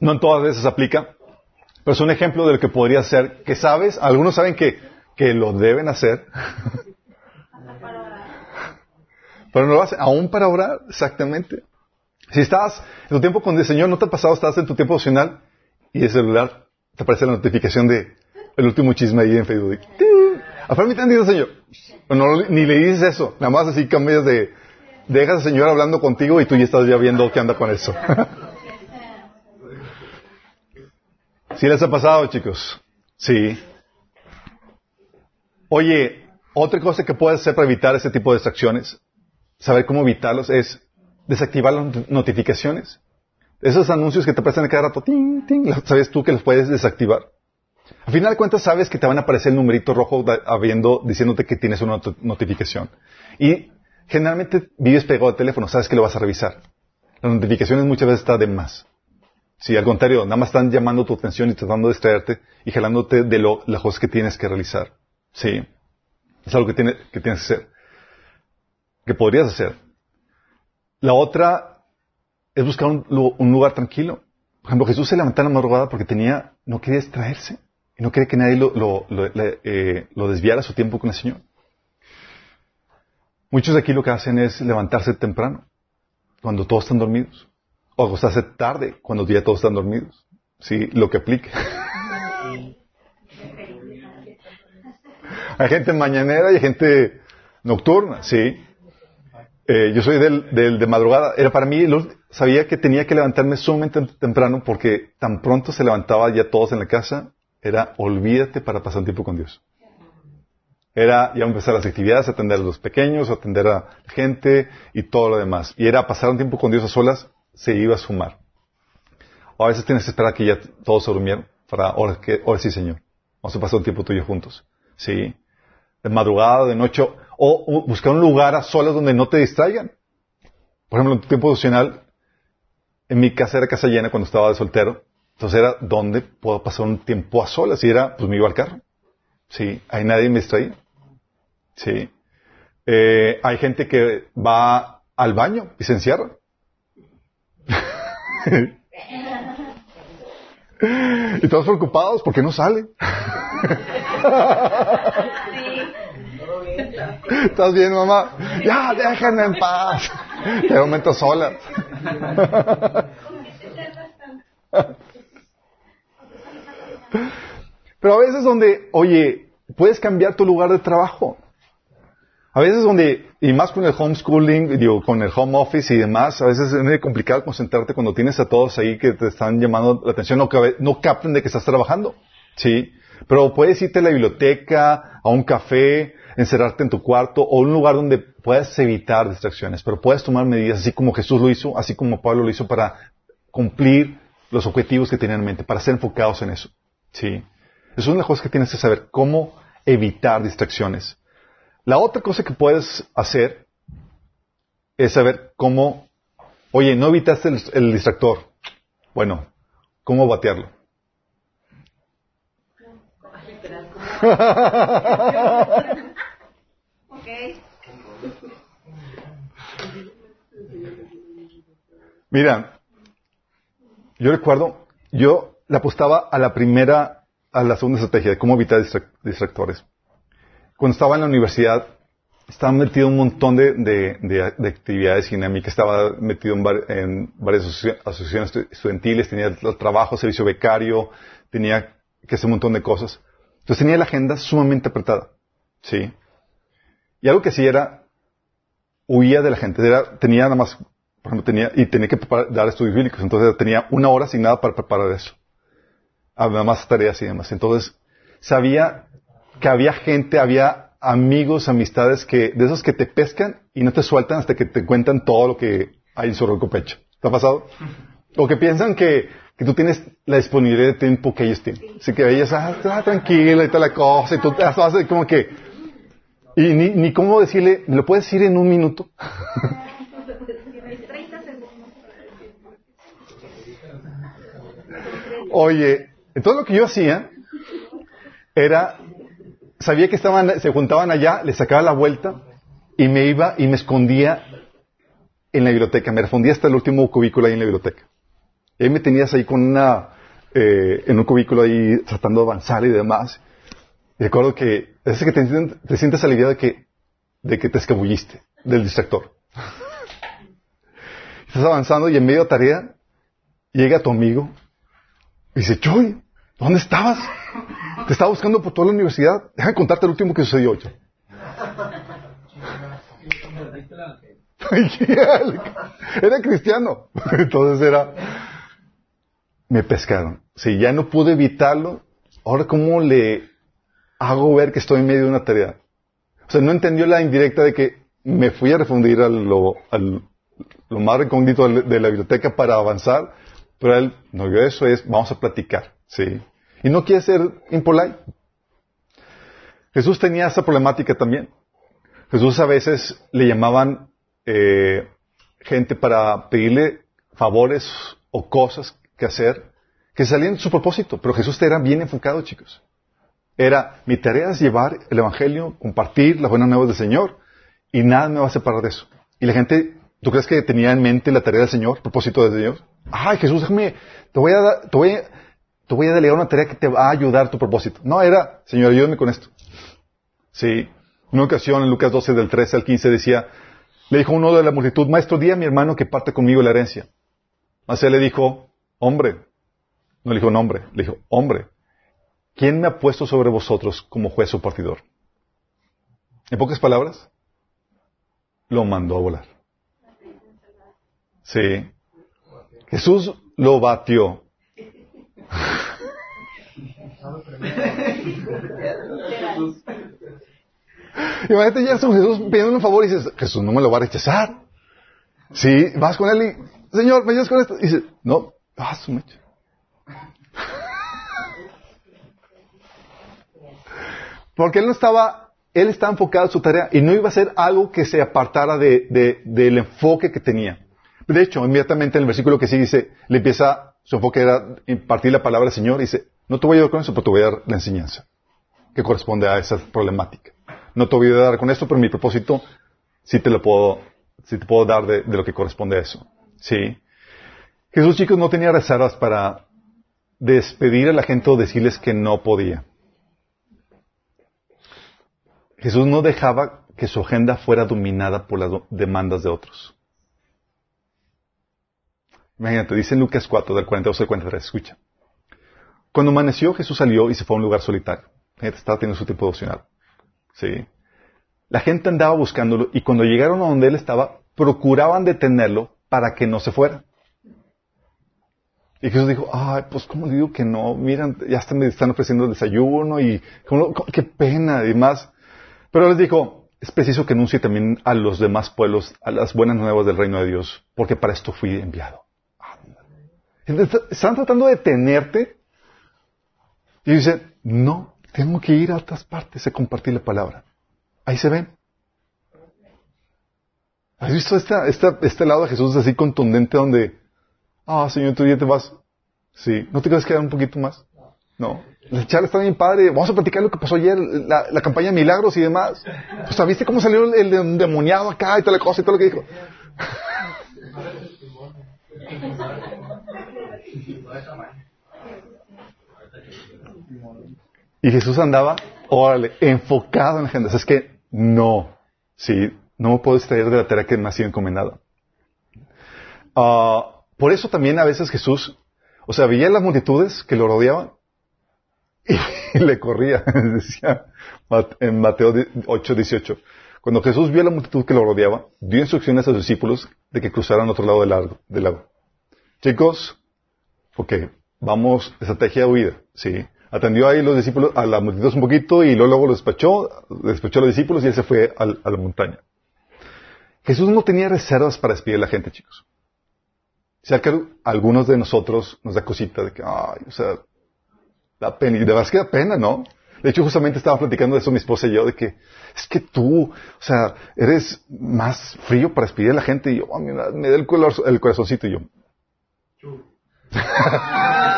No en todas veces aplica, pero es un ejemplo de lo que podría ser, que sabes, algunos saben que, que lo deben hacer, pero no lo hacen, aún para orar, exactamente. Si estás en tu tiempo con el Señor, ¿no te ha pasado? Estás en tu tiempo opcional y el celular te aparece la notificación de el último chisme ahí en Facebook. ¡Ting! ¿A mí te Señor? No, ni le dices eso, nada más así cambias de, dejas al Señor hablando contigo y tú ya estás ya viendo qué anda con eso. [laughs] ¿Sí les ha pasado, chicos? Sí. Oye, otra cosa que puedes hacer para evitar ese tipo de distracciones, saber cómo evitarlos, es desactivar las not- notificaciones. Esos anuncios que te aparecen cada rato, ting, ting, ¿sabes tú que los puedes desactivar? Al final de cuentas, sabes que te van a aparecer el numerito rojo habiendo, diciéndote que tienes una not- notificación. Y generalmente vives pegado al teléfono, sabes que lo vas a revisar. Las notificaciones muchas veces están de más. Sí, al contrario, nada más están llamando tu atención y tratando de distraerte y jalándote de lo, las cosas que tienes que realizar. Sí. Es algo que, tiene, que tienes que hacer. Que podrías hacer. La otra es buscar un, lu- un lugar tranquilo. Por ejemplo, Jesús se levantaba en la madrugada porque tenía, no quería distraerse. Y no quería que nadie lo, eh, lo desviara su tiempo con el Señor. Muchos de aquí lo que hacen es levantarse temprano, cuando todos están dormidos. O acostarse tarde, cuando ya todos están dormidos. Sí, lo que aplique. hay gente mañanera y hay gente nocturna, sí. Eh, yo soy del, del de madrugada. Era para mí, sabía que tenía que levantarme sumamente temprano porque tan pronto se levantaba ya todos en la casa, era olvídate para pasar tiempo con Dios. Era ya empezar las actividades, atender a los pequeños, atender a gente y todo lo demás. Y era pasar un tiempo con Dios a solas, se iba a sumar. O a veces tienes que esperar que ya todos se durmieron para, ahora, que, ahora sí, Señor. Vamos a pasar un tiempo tuyo juntos. Sí. De madrugada, de noche. O, o buscar un lugar a solas donde no te distraigan. Por ejemplo, en tu tiempo devocional, en mi casa era casa llena cuando estaba de soltero. Entonces era donde puedo pasar un tiempo a solas. Y era, pues me iba al carro. Sí. Hay nadie me distraía. Sí. Eh, hay gente que va al baño y se encierra. [laughs] y todos preocupados porque no sale. ¿Estás bien, mamá? Ya, déjenme en paz. De momento sola. [laughs] [laughs] Pero a veces donde, oye, puedes cambiar tu lugar de trabajo. A veces donde, y más con el homeschooling, digo, con el home office y demás, a veces es muy complicado concentrarte cuando tienes a todos ahí que te están llamando la atención, no, no capten de que estás trabajando. ¿Sí? Pero puedes irte a la biblioteca, a un café, encerrarte en tu cuarto o un lugar donde puedas evitar distracciones, pero puedes tomar medidas así como Jesús lo hizo, así como Pablo lo hizo para cumplir los objetivos que tenían en mente, para ser enfocados en eso. ¿Sí? Es una cosa que tienes que saber, cómo evitar distracciones. La otra cosa que puedes hacer es saber cómo, oye, no evitaste el, el distractor. Bueno, ¿cómo batearlo? [laughs] Mira, yo recuerdo, yo le apostaba a la primera, a la segunda estrategia de cómo evitar distractores. Cuando estaba en la universidad, estaba metido en un montón de, de, actividades dinámicas, estaba metido en, varias asociaciones estudiantiles, tenía trabajo, servicio becario, tenía que hacer un montón de cosas. Entonces tenía la agenda sumamente apretada. ¿Sí? Y algo que sí era, huía de la gente. Tenía nada más, por ejemplo, tenía, y tenía que dar estudios bíblicos. Entonces tenía una hora asignada para preparar eso. Además tareas y demás. Entonces, sabía que había gente, había amigos, amistades que, de esos que te pescan y no te sueltan hasta que te cuentan todo lo que hay en su roco pecho. ¿Te ha pasado? O que piensan que, que tú tienes la disponibilidad de tiempo que ellos tienen. Así que ellos, ah, está tranquila y toda la cosa, y tú te haces como que, y ni, ni cómo decirle, ¿me lo puedes decir en un minuto? [laughs] Oye, entonces lo que yo hacía era, sabía que estaban, se juntaban allá, les sacaba la vuelta y me iba y me escondía en la biblioteca, me refundía hasta el último cubículo ahí en la biblioteca. Y ahí me tenías ahí con una, eh, en un cubículo ahí tratando de avanzar y demás. Y recuerdo que es que te, sientes aliviado de que, de que te escabulliste del distractor. [laughs] Estás avanzando y en medio de tarea llega tu amigo y dice, Choy, ¿dónde estabas? Te estaba buscando por toda la universidad. Déjame contarte el último que sucedió hoy. [laughs] era cristiano. [laughs] Entonces era, me pescaron. Si ya no pude evitarlo, ahora cómo le hago ver que estoy en medio de una tarea. O sea, no entendió la indirecta de que me fui a refundir a lo, lo más recóndito de la biblioteca para avanzar, pero él no vio eso, es vamos a platicar, ¿sí? Y no quiere ser impolite. Jesús tenía esa problemática también. Jesús a veces le llamaban eh, gente para pedirle favores o cosas que hacer que salían de su propósito, pero Jesús era bien enfocado, chicos. Era, mi tarea es llevar el Evangelio, compartir las buenas nuevas del Señor, y nada me va a separar de eso. Y la gente, ¿tú crees que tenía en mente la tarea del Señor, propósito de Dios? Ay, Jesús, déjame, te voy a, te voy a, te voy a delegar una tarea que te va a ayudar a tu propósito. No, era, Señor, ayúdame con esto. Sí. Una ocasión en Lucas 12 del 13 al 15 decía, le dijo uno de la multitud, maestro, di a mi hermano que parte conmigo la herencia. Mas él le dijo, hombre. No le dijo nombre, le dijo, hombre. ¿Quién me ha puesto sobre vosotros como juez o partidor? En pocas palabras, lo mandó a volar. Sí. Jesús lo batió. Imagínate ya con Jesús pidiendo un favor y dices, Jesús no me lo va a rechazar. Sí, vas con él y, Señor, ¿me ayudas con esto? Y dices, no, ah, su mecha. Porque él no estaba, él estaba enfocado en su tarea y no iba a hacer algo que se apartara de, de- del enfoque que tenía. De hecho, inmediatamente en el versículo que sigue dice, le empieza, su enfoque era impartir la palabra del Señor y dice, no te voy a ayudar con eso, pero te voy a dar la enseñanza que corresponde a esa problemática. No te voy a dar con esto, pero mi propósito sí te lo puedo, sí te puedo dar de, lo que corresponde a eso. Sí. Jesús, chicos, no tenía reservas para despedir a la gente o decirles que no podía. Jesús no dejaba que su agenda fuera dominada por las demandas de otros. Imagínate, dice Lucas 4, del 42 al 43, escucha. Cuando amaneció, Jesús salió y se fue a un lugar solitario. Estaba teniendo su tiempo devocional. Sí. La gente andaba buscándolo y cuando llegaron a donde él estaba, procuraban detenerlo para que no se fuera. Y Jesús dijo, ay, pues cómo le digo que no, miran, ya están, me están ofreciendo el desayuno y qué pena y más. Pero les dijo, es preciso que anuncie también a los demás pueblos a las buenas nuevas del reino de Dios, porque para esto fui enviado. Están tratando de detenerte y dice, no, tengo que ir a otras partes a compartir la palabra. Ahí se ven. ¿Has visto esta, esta- este lado de Jesús así contundente donde, ah, Señor, tú ya te vas? Sí, ¿no te quieres quedar un poquito más? No. La charla está bien padre. Vamos a platicar lo que pasó ayer, la, la campaña de milagros y demás. O sea, ¿viste cómo salió el, el endemoniado acá y toda la cosa y todo lo que dijo? [laughs] [laughs] Y Jesús andaba, órale, enfocado en la sea, es que no, sí, no me puedo extraer de la tarea que me ha sido encomendada. Ah, por eso también a veces Jesús, o sea, veía las multitudes que lo rodeaban [laughs] y le corría, [laughs] decía en Mateo 8, 18. Cuando Jesús vio a la multitud que lo rodeaba, dio instrucciones a sus discípulos de que cruzaran otro lado del lago. Del lago. Chicos, ok, vamos, estrategia de huida, sí. Atendió ahí los discípulos, a la multitud un poquito y luego, luego los despachó, despachó a los discípulos y él se fue al- a la montaña. Jesús no tenía reservas para despedir a la gente, chicos. O sea que algunos de nosotros nos da cosita de que, ay, o sea, da pena. Y de verdad es que da pena, ¿no? De hecho, justamente estaba platicando de eso mi esposa y yo, de que es que tú, o sea, eres más frío para despedir a la gente. Y yo, "Ah, mira, me da el, color- el corazoncito y yo. [laughs]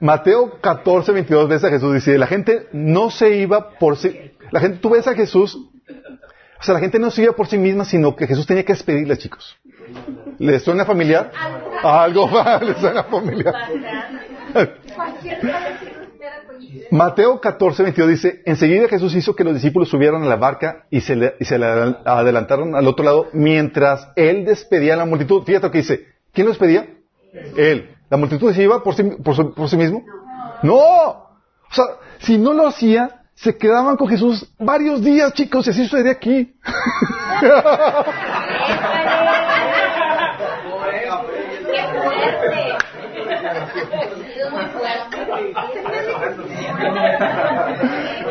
Mateo 14, 22 veces a Jesús dice, la gente no se iba por sí, la gente, tú ves a Jesús, o sea, la gente no se iba por sí misma, sino que Jesús tenía que despedirla, chicos. ¿Les suena familiar? Algo [laughs] más, les suena familiar. Mateo 14, 22 dice, enseguida Jesús hizo que los discípulos subieran a la barca y se le, y se le adelantaron al otro lado mientras él despedía a la multitud. Fíjate lo que dice, ¿quién lo despedía? Él. ¿La multitud se iba por sí, por sí mismo? No. O sea, si no lo hacía, se quedaban con Jesús varios días, chicos, y así sucede aquí.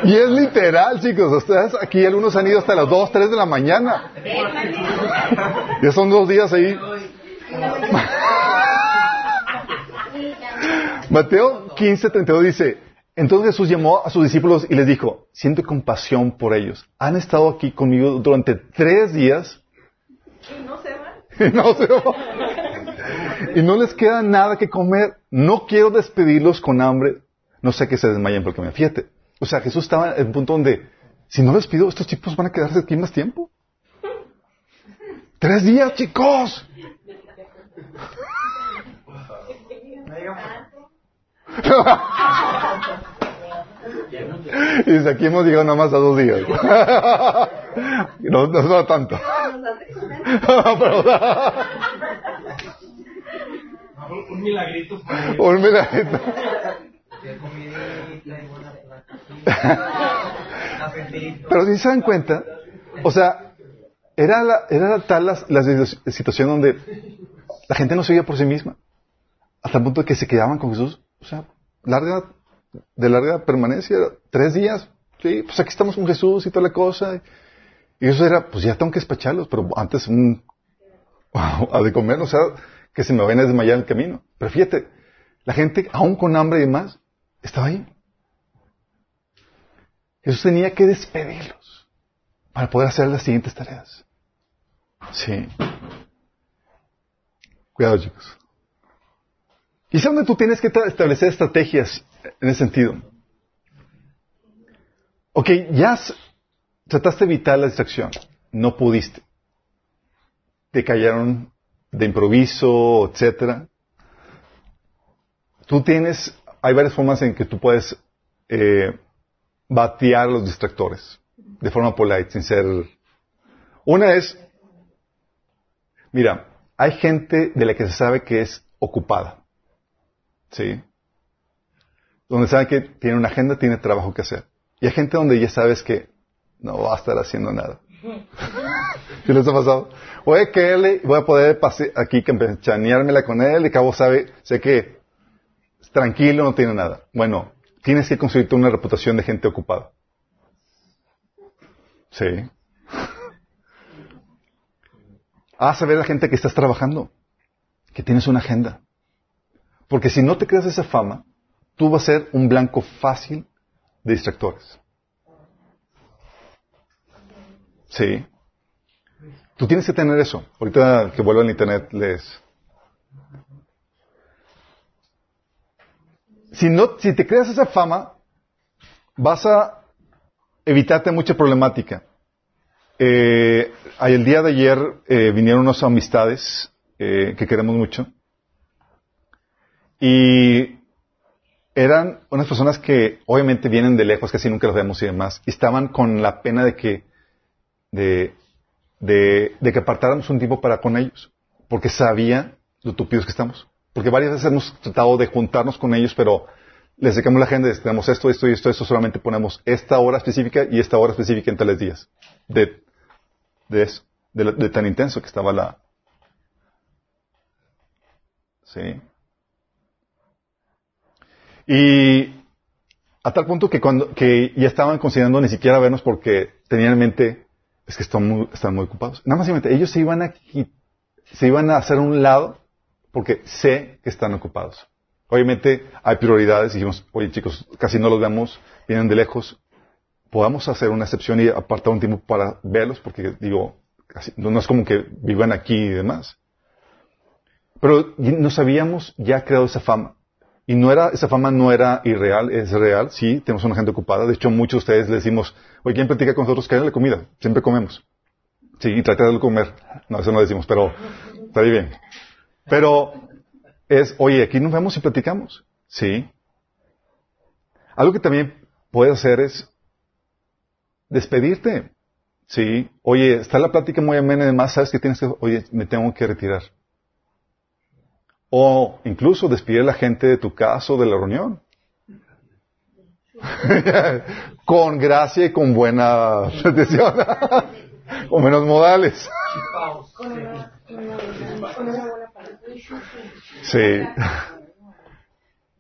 Y es literal, chicos. Aquí algunos han ido hasta las 2, 3 de la mañana. Ya son dos días ahí. Mateo 15, 32 dice, entonces Jesús llamó a sus discípulos y les dijo, siento compasión por ellos. Han estado aquí conmigo durante tres días ¿Y no se van? y [laughs] no se van. Y no les queda nada que comer. No quiero despedirlos con hambre. No sé que se desmayen porque me fíjate. O sea, Jesús estaba en un punto donde, si no les pido, estos tipos van a quedarse aquí más tiempo. Tres días, chicos. Y desde aquí hemos llegado nada más a dos días. [laughs] No, no, no tanto. Pero- [laughs] Un milagrito. Un milagrito. [laughs] Pero si se dan cuenta, o sea, era, la, era tal la, la situación donde la gente no se veía por sí misma. Hasta el punto de que se quedaban con Jesús, o sea, larga de larga permanencia, tres días. Sí, pues aquí estamos con Jesús y toda la cosa. Y eso era, pues ya tengo que despacharlos, pero antes [laughs] a de comer, o sea, que se me vayan a desmayar el camino. Pero fíjate, la gente, aún con hambre y demás, estaba ahí. Jesús tenía que despedirlos para poder hacer las siguientes tareas. Sí. Cuidado, chicos. Y es donde tú tienes que establecer estrategias en ese sentido. Ok, ya trataste de evitar la distracción. No pudiste. Te cayeron de improviso, etcétera. Tú tienes, hay varias formas en que tú puedes eh, batear los distractores de forma polite, sin ser. Una es, mira, hay gente de la que se sabe que es ocupada. ¿Sí? Donde sabe que tiene una agenda, tiene trabajo que hacer. Y hay gente donde ya sabes que no va a estar haciendo nada. [laughs] ¿Qué les ha pasado? Voy a caerle, voy a poder aquí campechaneármela con él y cabo sabe, sé que es tranquilo, no tiene nada. Bueno, tienes que construirte una reputación de gente ocupada. Sí. [laughs] Haz saber a la gente que estás trabajando, que tienes una agenda. Porque si no te creas esa fama, tú vas a ser un blanco fácil de distractores. Sí. Tú tienes que tener eso. Ahorita que vuelvo al internet les... Si, no, si te creas esa fama, vas a evitarte mucha problemática. Eh, el día de ayer eh, vinieron unas amistades eh, que queremos mucho y eran unas personas que obviamente vienen de lejos, casi nunca los vemos y demás, y estaban con la pena de que, de, de, de que apartáramos un tiempo para con ellos, porque sabía lo tupidos que estamos. Porque varias veces hemos tratado de juntarnos con ellos, pero les sacamos la agenda, tenemos esto, esto y esto, esto, solamente ponemos esta hora específica y esta hora específica en tales días. De, de eso, de, de tan intenso que estaba la... Sí. Y a tal punto que cuando que ya estaban considerando ni siquiera vernos porque tenían en mente es que están muy, están muy ocupados. Nada más mente, ellos se iban a se iban a hacer un lado porque sé que están ocupados. Obviamente hay prioridades y dijimos, oye chicos, casi no los vemos, vienen de lejos, podamos hacer una excepción y apartar un tiempo para verlos porque digo, no es como que vivan aquí y demás. Pero nos habíamos ya creado esa fama. Y no era, esa fama no era irreal, es real, sí, tenemos una gente ocupada. De hecho, muchos de ustedes le decimos, oye, ¿quién platica con nosotros? La comida. Siempre comemos. Sí, y trata de comer. No, eso no decimos, pero está bien. Pero es, oye, aquí nos vemos y platicamos. Sí. Algo que también puedes hacer es despedirte. Sí. Oye, está la plática muy amena y demás, sabes que tienes que, oye, me tengo que retirar. O incluso despedir a la gente de tu casa o de la reunión. [laughs] con gracia y con buena atención. [laughs] con menos modales. Sí.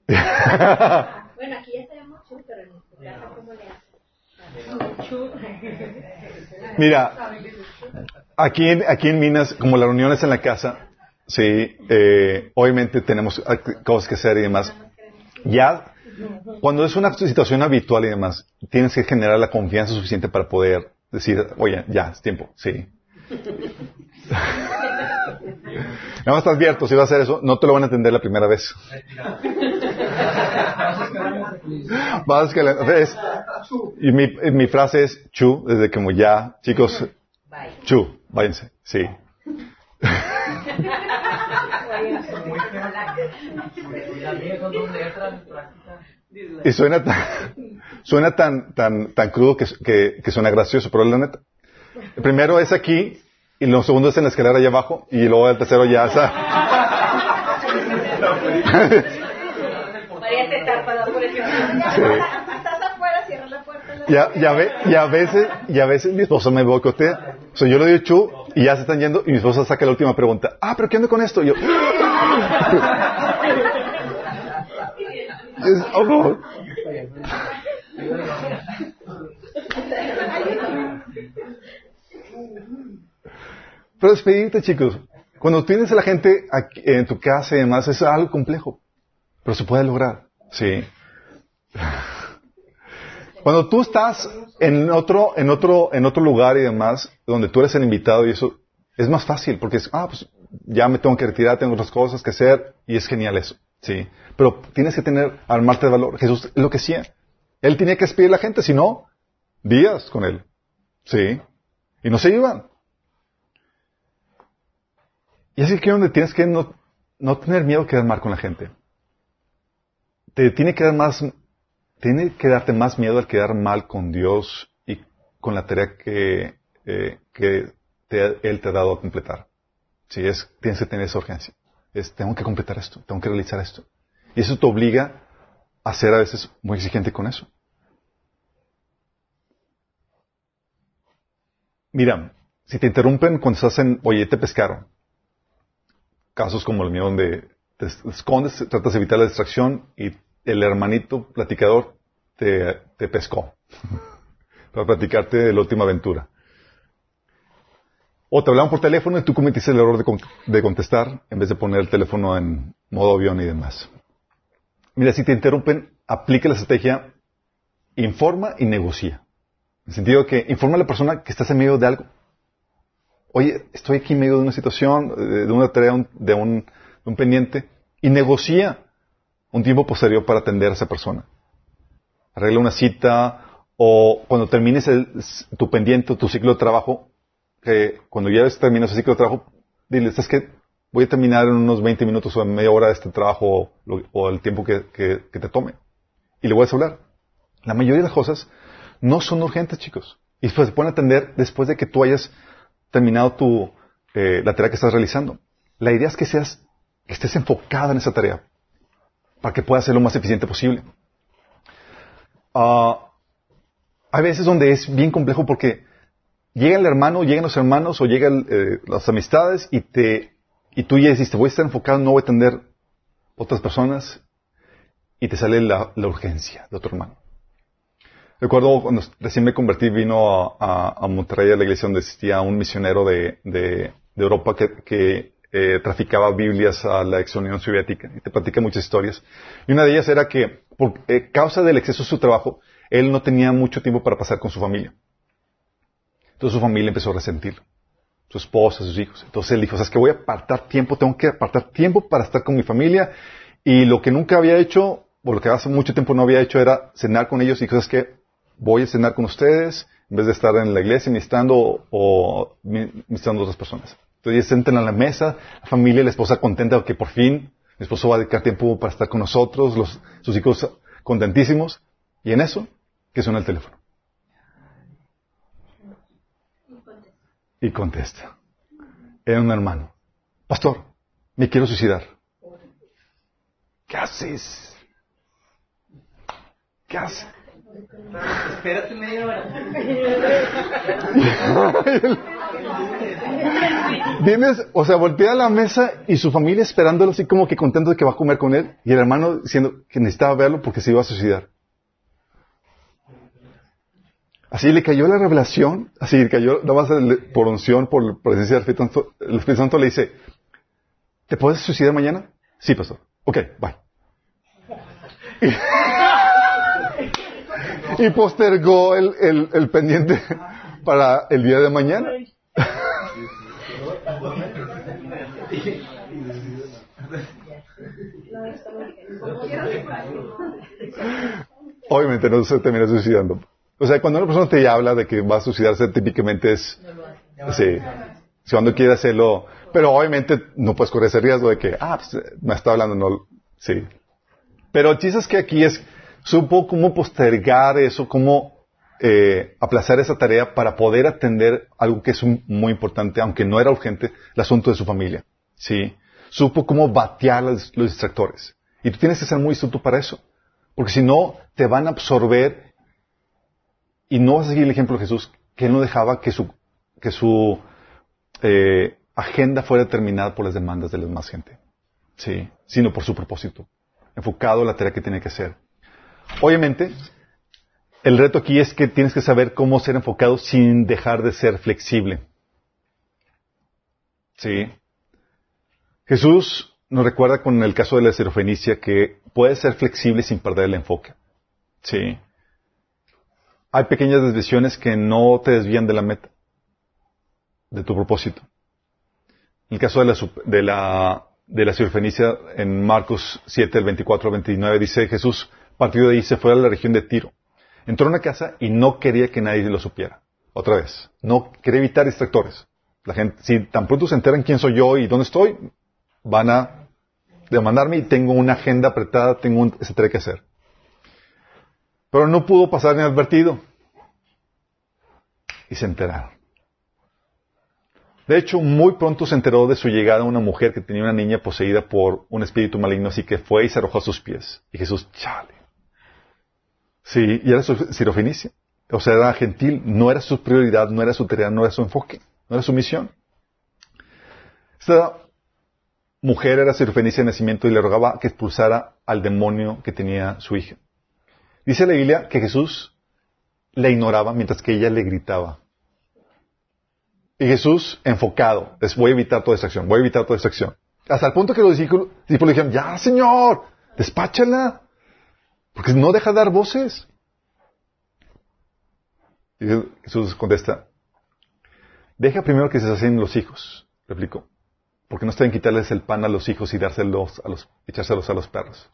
bueno, aquí ya tenemos pero en tu casa, ¿cómo le Mira, aquí aquí en Minas, como la reunión es en la casa, Sí, eh, obviamente tenemos cosas que hacer y demás. Ya, cuando es una situación habitual y demás, tienes que generar la confianza suficiente para poder decir, oye, ya, es tiempo, sí. [laughs] Nada más estás abierto, si vas a hacer eso, no te lo van a entender la primera vez. Vas y mi, mi frase es chu, desde como ya, chicos, chu, váyanse, sí. [laughs] Y suena tan, suena tan, tan, tan crudo que, que, que, suena gracioso, pero la neta. El primero es aquí, y lo segundo es en la escalera allá abajo, y luego el tercero ya está. Y a, y, ve, y a veces, y a veces mi esposo me boicotea. O sea, yo le digo chu, y ya se están yendo, y mi esposa saca la última pregunta. Ah, pero ¿qué ando con esto? Y yo, oh, Pero despedirte, chicos. Cuando tienes a la gente aquí, en tu casa y demás, es algo complejo. Pero se puede lograr. Sí. Cuando tú estás en otro, en otro, en otro lugar y demás, donde tú eres el invitado y eso, es más fácil porque es, ah, pues ya me tengo que retirar, tengo otras cosas que hacer y es genial eso. Sí. Pero tienes que tener, armarte de valor. Jesús es lo que hacía. Él tenía que despedir a la gente, si no, días con él. Sí. Y no se iban. Y así que donde tienes que no, no tener miedo a quedar mal con la gente. Te tiene que dar más, tiene que darte más miedo al quedar mal con Dios y con la tarea que, eh, que te- Él te ha dado a completar. Si es, tienes que tener esa urgencia. Es, tengo que completar esto, tengo que realizar esto. Y eso te obliga a ser a veces muy exigente con eso. Mira, si te interrumpen cuando estás en, oye, te pescaron. Casos como el mío donde te escondes, tratas de evitar la distracción y el hermanito platicador te, te pescó [laughs] para platicarte de la última aventura. O te hablaban por teléfono y tú cometiste el error de, con- de contestar en vez de poner el teléfono en modo avión y demás. Mira, si te interrumpen, aplica la estrategia informa y negocia. En el sentido de que informa a la persona que estás en medio de algo. Oye, estoy aquí en medio de una situación, eh, de una tarea, de un, pendiente, y negocia un tiempo posterior para atender a esa persona. Arregla una cita, o cuando termines tu pendiente, tu ciclo de trabajo, que cuando ya terminas ese ciclo de trabajo, dile, ¿sabes qué? Voy a terminar en unos 20 minutos o en media hora este trabajo o, el tiempo que, que- que te tome. Y le voy a hablar. La mayoría de las cosas no son urgentes, chicos. Y pues se pueden atender después de que tú hayas terminado tu, eh, la tarea que estás realizando. La idea es que seas, que estés enfocada en esa tarea para que puedas ser lo más eficiente posible. Ah, hay veces donde es bien complejo porque llega el hermano, llegan los hermanos o llegan eh, las amistades y te y tú ya dijiste voy a estar enfocado, no voy a atender otras personas y te sale la, urgencia de otro hermano. Recuerdo cuando recién me convertí, vino a, a- a la iglesia donde existía un misionero de, Europa que, que, eh, traficaba Biblias a la ex Unión Soviética y te platica muchas historias. Y una de ellas era que por eh, causa del exceso de su trabajo, él no tenía mucho tiempo para pasar con su familia. Entonces su familia empezó a resentirlo. Su esposa, sus hijos. Entonces él dijo, o sea, es que voy a apartar tiempo, tengo que apartar tiempo para estar con mi familia. Y lo que nunca había hecho, o lo que hace mucho tiempo no había hecho, era cenar con ellos. Y dijo, es que voy a cenar con ustedes, en vez de estar en la iglesia ministrando o mi- ministrando a otras personas. Entonces se sentan a la mesa, la familia, la esposa contenta que por fin mi esposo va a dedicar tiempo para estar con nosotros, los, sus hijos contentísimos. Y en eso, que suena el teléfono. Y contesta. Era un hermano. Pastor, me quiero suicidar. ¿Qué haces? ¿Qué haces? Espérate media hora. [laughs] Vienes, o sea, voltea a la mesa y su familia esperándolo así como que contento de que va a comer con él y el hermano diciendo que necesitaba verlo porque se iba a suicidar. Así le cayó la revelación, así le cayó, nada más por unción, por presencia del Espíritu Santo, el Espíritu Santo le dice, ¿te puedes suicidar mañana? Sí, pastor. Ok, bye. Y, [laughs] postergó el, el- el pendiente para el día de mañana. [laughs] Obviamente no se termina suicidando. O sea, cuando una persona te habla de que va a suicidarse, típicamente es... Sí. Si cuando quiere hacerlo... Pero obviamente no puedes correr ese riesgo de que, ah, pues, me está hablando, no... Sí. Pero el chiste es que aquí es... Supo cómo postergar eso, cómo eh, aplazar esa tarea para poder atender algo que es un- muy importante, aunque no era urgente, el asunto de su familia. ¿Sí? Supo cómo batear los, los distractores. Y tú tienes que ser muy astuto para eso. Porque si no, te van a absorber y no vas a seguir el ejemplo de Jesús, que no dejaba que su, que su eh, agenda fuera determinada por las demandas de la demás gente. Sí, sino por su propósito. Enfocado en la tarea que tiene que hacer. Obviamente, el reto aquí es que tienes que saber cómo ser enfocado sin dejar de ser flexible. Sí. Jesús nos recuerda con el caso de la serofenicia que puedes ser flexible sin perder el enfoque. Sí. Hay pequeñas desviaciones que no te desvían de la meta, de tu propósito. En el caso de la, de la, de la serofenicia en Marcos 7, el 24 al 29, dice Jesús partió de ahí, se fue a la región de Tiro. Entró a una casa y no quería que nadie lo supiera. Otra vez. No quería evitar distractores. La gente, si tan pronto se enteran quién soy yo y dónde estoy, van a demandarme y tengo una agenda apretada, tengo un etcétera que hacer. Pero no pudo pasar inadvertido. Y se enteraron. De hecho, muy pronto se enteró de su llegada una mujer que tenía una niña poseída por un espíritu maligno, así que fue y se arrojó a sus pies. Y Jesús, chale. Sí, y era su sirofenicia. O sea, era gentil, no era su prioridad, no era su tarea, no era su enfoque, no era su misión. Esta mujer era sirofenicia de nacimiento y le rogaba que expulsara al demonio que tenía su hija. Dice la Biblia que Jesús la ignoraba mientras que ella le gritaba. Y Jesús, enfocado, es voy a evitar toda acción, voy a evitar toda acción. Hasta el punto que los discípulos, le dijeron, ya Señor, despáchala, porque no deja de dar voces. Jesús contesta, deja primero que se hacen los hijos, replicó, porque no está bien quitarles el pan a los hijos y dárselos a los, echárselos a los perros.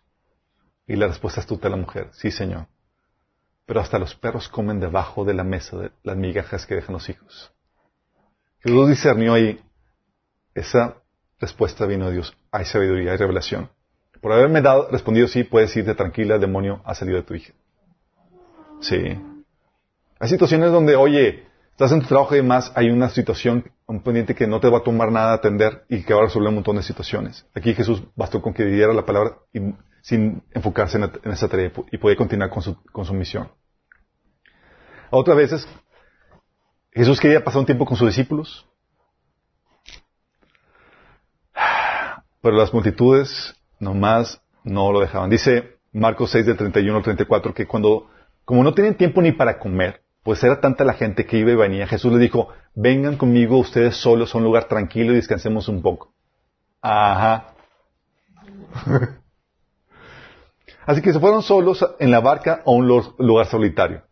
Y la respuesta astuta de la mujer, sí Señor, pero hasta los perros comen debajo de la mesa de las migajas que dejan los hijos. Jesús discernió ahí, esa respuesta vino de Dios, hay sabiduría, hay revelación. Por haberme dado, respondido sí, puedes irte tranquila, el demonio ha salido de tu hija. Sí. Hay situaciones donde, oye, estás en tu trabajo y demás, hay una situación, un pendiente que no te va a tomar nada a atender y que va a resolver un montón de situaciones. Aquí Jesús bastó con que diera la palabra sin enfocarse en, esa tarea y poder continuar con su, con su misión. Otras veces, Jesús quería pasar un tiempo con sus discípulos, pero las multitudes nomás no lo dejaban. Dice Marcos 6 del 31 al 34 que cuando, como no tenían tiempo ni para comer, pues era tanta la gente que iba y venía, Jesús les dijo, vengan conmigo ustedes solos a un lugar tranquilo y descansemos un poco. Ajá. [laughs] Así que se fueron solos en la barca a un lugar solitario.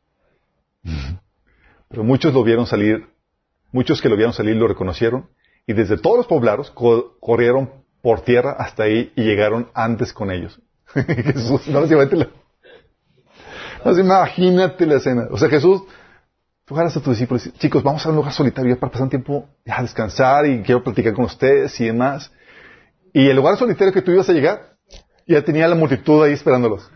Pero muchos lo vieron salir, muchos que lo vieron salir lo reconocieron y desde todos los poblados corrieron por tierra hasta ahí y llegaron antes con ellos. [laughs] Jesús, no, no, imagínate la escena. O sea, Jesús, tú agarras a tus discípulos chicos, vamos a un lugar solitario para pasar un tiempo a descansar y quiero platicar con ustedes y demás. Y el lugar solitario que tú ibas a llegar, ya tenía la multitud ahí esperándolos.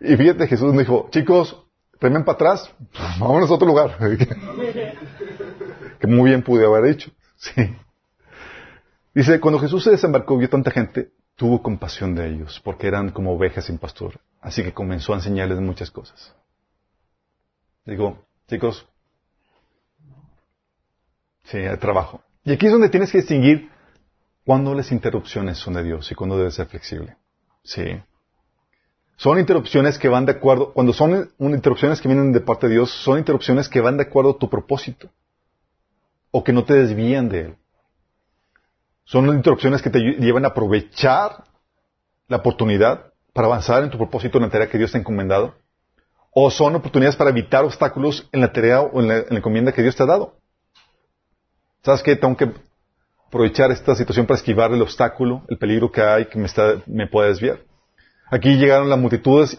Y fíjate, Jesús me dijo, chicos, remen para atrás, vámonos a otro lugar. [laughs] que muy bien pude haber dicho. Sí. Dice, cuando Jesús se desembarcó, vio tanta gente, tuvo compasión de ellos, porque eran como ovejas sin pastor. Así que comenzó a enseñarles muchas cosas. Digo, chicos, sí, hay trabajo. Y aquí es donde tienes que distinguir cuándo las interrupciones son de Dios y cuándo debes ser flexible. Sí. Son interrupciones que van de acuerdo, cuando son interrupciones que vienen de parte de Dios, son interrupciones que van de acuerdo a tu propósito o que no te desvían de él. Son interrupciones que te llevan a aprovechar la oportunidad para avanzar en tu propósito en la tarea que Dios te ha encomendado. O son oportunidades para evitar obstáculos en la tarea o en la, encomienda que Dios te ha dado. ¿Sabes qué? Tengo que aprovechar esta situación para esquivar el obstáculo, el peligro que hay que me, está, me puede desviar. Aquí llegaron las multitudes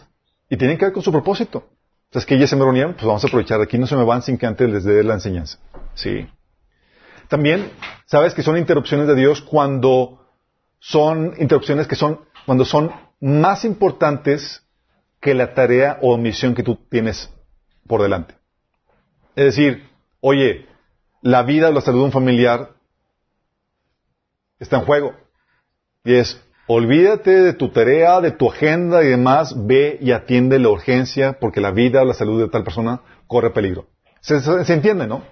y tienen que ver con su propósito. O que ellas se me reunieron, pues vamos a aprovechar. Aquí no se me van sin que antes les dé la enseñanza. Sí. También, sabes que son interrupciones de Dios cuando son interrupciones que son, cuando son más importantes que la tarea o misión que tú tienes por delante. Es decir, oye, la vida o la salud de un familiar está en juego. Y es, Olvídate de tu tarea, de tu agenda y demás, ve y atiende la urgencia porque la vida o la salud de tal persona corre peligro. Se, entiende, ¿no?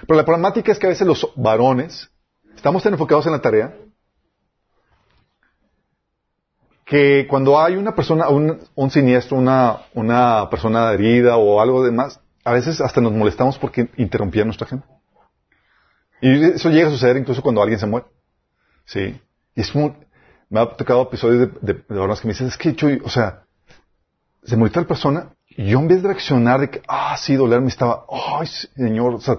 Pero la problemática es que a veces los varones estamos tan enfocados en la tarea que cuando hay una persona, un, un siniestro, una, persona herida o algo demás, a veces hasta nos molestamos porque interrumpía nuestra gente. Y eso llega a suceder incluso cuando alguien se muere. Sí. Y es como, me ha tocado episodios de, de, de que me dicen, es que o sea, se murió tal persona y yo en vez de reaccionar de que, ah, sí, dolerme, estaba, ay, señor, o sea,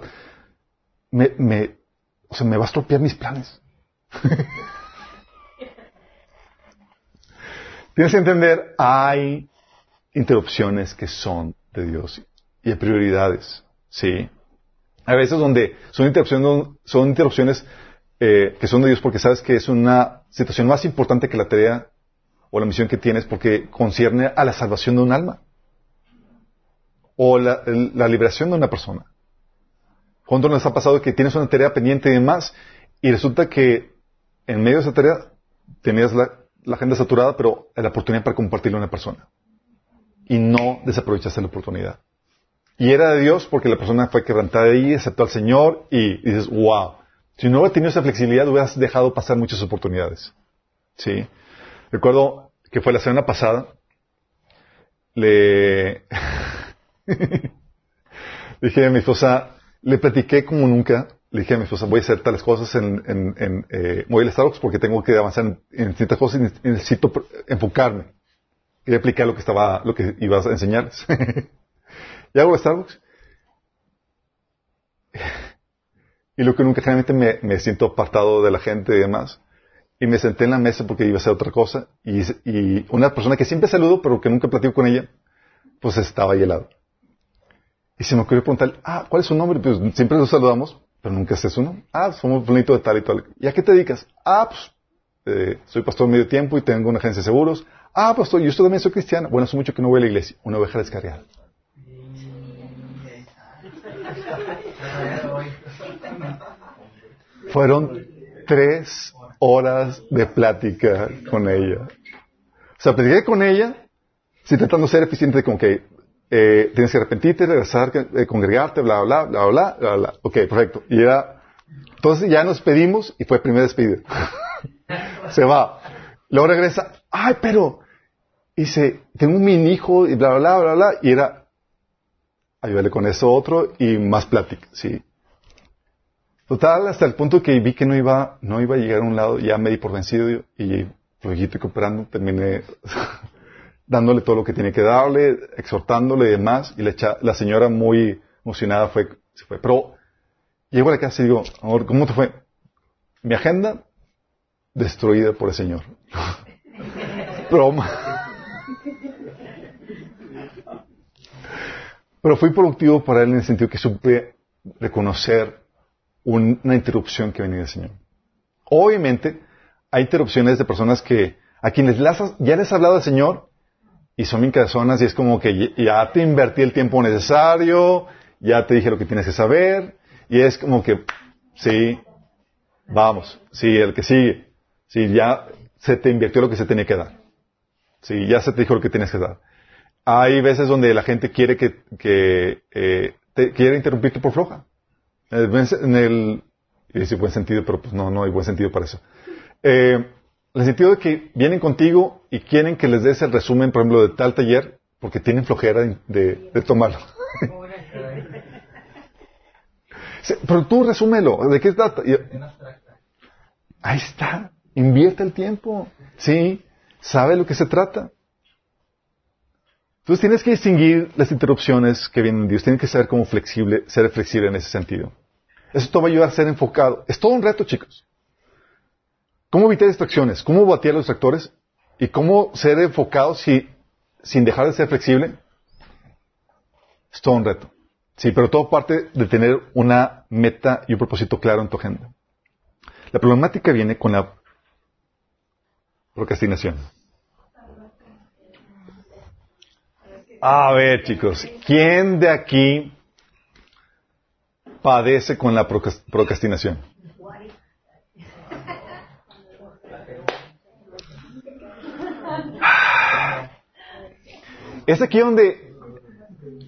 me, me, o sea, me va a estropear mis planes. [laughs] Tienes que entender, hay interrupciones que son de Dios y hay prioridades, ¿sí? Hay veces donde son interrupciones, son interrupciones eh, que son de Dios porque sabes que es una situación más importante que la tarea o la misión que tienes porque concierne a la salvación de un alma o la, liberación de una persona. ¿Cuánto nos ha pasado que tienes una tarea pendiente y demás y resulta que en medio de esa tarea tenías la, la agenda saturada, pero la oportunidad para compartirlo a una persona. Y no desaprovechaste la oportunidad. Y era de Dios porque la persona fue quebrantada ahí, aceptó al Señor y, y dices, wow. Si no hubiera tenido esa flexibilidad, hubieras dejado pasar muchas oportunidades. ¿Sí? Recuerdo que fue la semana pasada, le [laughs] dije a mi esposa, le platiqué como nunca, le dije a mi esposa, voy a hacer tales cosas en, en, en eh, Starbucks porque tengo que avanzar en, en ciertas cosas y necesito enfocarme. Quería explicar lo que estaba, lo que iba a enseñarles. [laughs] y hago Starbucks. [laughs] y lo que nunca generalmente me, siento apartado de la gente y demás. Y me senté en la mesa porque iba a hacer otra cosa. Y, una persona que siempre saludo, pero que nunca platico con ella, pues estaba ahí. Y se me ocurrió preguntar, ah, ¿cuál es su nombre? Pues siempre nos saludamos, pero nunca sé su nombre. Ah, somos bonitos de tal y tal. ¿Y a qué te dedicas? Ah, pues, eh, soy pastor medio tiempo y tengo una agencia de seguros. Ah, pastor, yo también soy cristiano. Bueno, hace mucho que no voy a la iglesia. Una oveja descarriada. Fueron tres horas de plática con ella. O sea, platiqué con ella, sí, tratando de ser eficiente, como que eh, tienes que arrepentirte, regresar, eh, congregarte, bla, bla, bla, bla, bla, bla. Ok, perfecto. Y era, entonces ya nos pedimos y fue primer despedida. [laughs] Se va. Luego regresa, ay, pero, dice, tengo un mini hijo y bla, bla, bla, bla, y era, ayúdale con eso otro y más plática, sí. Total, hasta el punto que vi que no iba, no iba a llegar a un lado, ya me di por vencido y, poquito cooperando, terminé [laughs] dándole todo lo que tenía que darle, exhortándole y demás, y la, la señora muy emocionada fue, se fue. Pero llego a la casa y digo, amor, ¿cómo te fue? Mi agenda destruida por el Señor. [laughs] Broma. Pero fui productivo para él en el sentido que supe reconocer una interrupción que venía del Señor. Obviamente, hay interrupciones de personas que a quienes ya les ha hablado el Señor y son personas y es como que ya te invertí el tiempo necesario, ya te dije lo que tienes que saber y es como que, sí, vamos, sí, el que sigue, sí, ya se te invirtió lo que se tenía que dar. Sí, ya se te dijo lo que tienes que dar. Hay veces donde la gente quiere que, que eh, te quiere interrumpirte por floja. En el, decir buen sentido, pero pues no, no hay buen sentido para eso. Eh, el sentido de que vienen contigo y quieren que les des el resumen, por ejemplo, de tal taller, porque tienen flojera de, de, tomarlo. [laughs] pero tú resúmelo, ¿de qué trata? Ahí está, invierte el tiempo, ¿sí? ¿Sabe lo que se trata? Entonces tienes que distinguir las interrupciones que vienen de Dios, tienes que saber cómo flexible, ser flexible en ese sentido. Eso te va a ayudar a ser enfocado. Es todo un reto, chicos. ¿Cómo evitar distracciones? ¿Cómo batear los distractores? ¿Y cómo ser enfocado si, sin dejar de ser flexible? Es todo un reto. Sí, pero todo parte de tener una meta y un propósito claro en tu agenda. La problemática viene con la procrastinación. A ver, chicos, ¿quién de aquí padece con la procrastinación? Es aquí donde,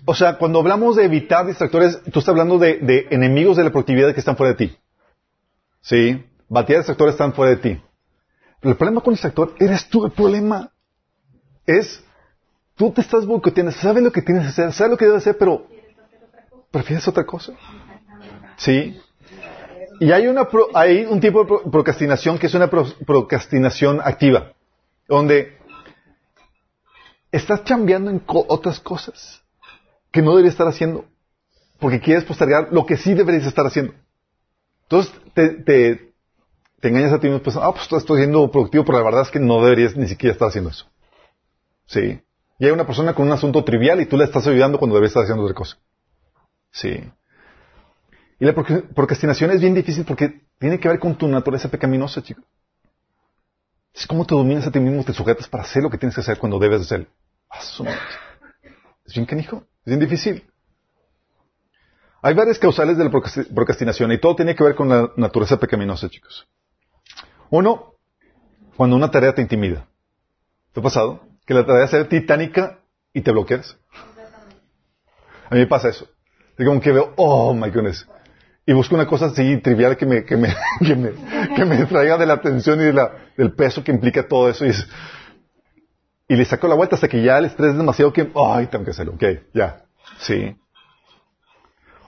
o sea, cuando hablamos de evitar distractores, tú estás hablando de, enemigos de la productividad que están fuera de ti. ¿Sí? Batear distractores están fuera de ti. Pero el problema con el distractor eres tú el problema. es, tú te estás boicoteando, sabes lo que tienes que hacer, sabes lo que debes hacer, pero prefieres otra cosa. Sí. Y hay, una hay un tipo de procrastinación que es una procrastinación activa, donde estás cambiando en otras cosas que no deberías estar haciendo, porque quieres postergar lo que sí deberías estar haciendo. Entonces te, te, engañas a ti mismo, pues, ah, pues estoy siendo productivo, pero la verdad es que no deberías ni siquiera estar haciendo eso. Sí. Y hay una persona con un asunto trivial y tú le estás ayudando cuando deberías estar haciendo otra cosa. Sí. Y la procrastinación es bien difícil porque tiene que ver con tu naturaleza pecaminosa, chico. Es como te dominas a ti mismo, te sujetas para hacer lo que tienes que hacer cuando debes hacer. Es bien canijo, es bien difícil. Hay varias causales de la procrastinación y todo tiene que ver con la naturaleza pecaminosa, chicos. Uno, cuando una tarea te intimida. ¿Te ha pasado? Que la tarea sea titánica y te bloqueas. A mí me pasa eso. Es como que veo, oh my goodness y busco una cosa así trivial que me, que me, [laughs] que me, que me distraiga de la atención y del peso que implica todo eso. Y, y le saco la vuelta hasta que ya el estrés es demasiado que, ay, tengo que hacerlo, ok, ya, sí.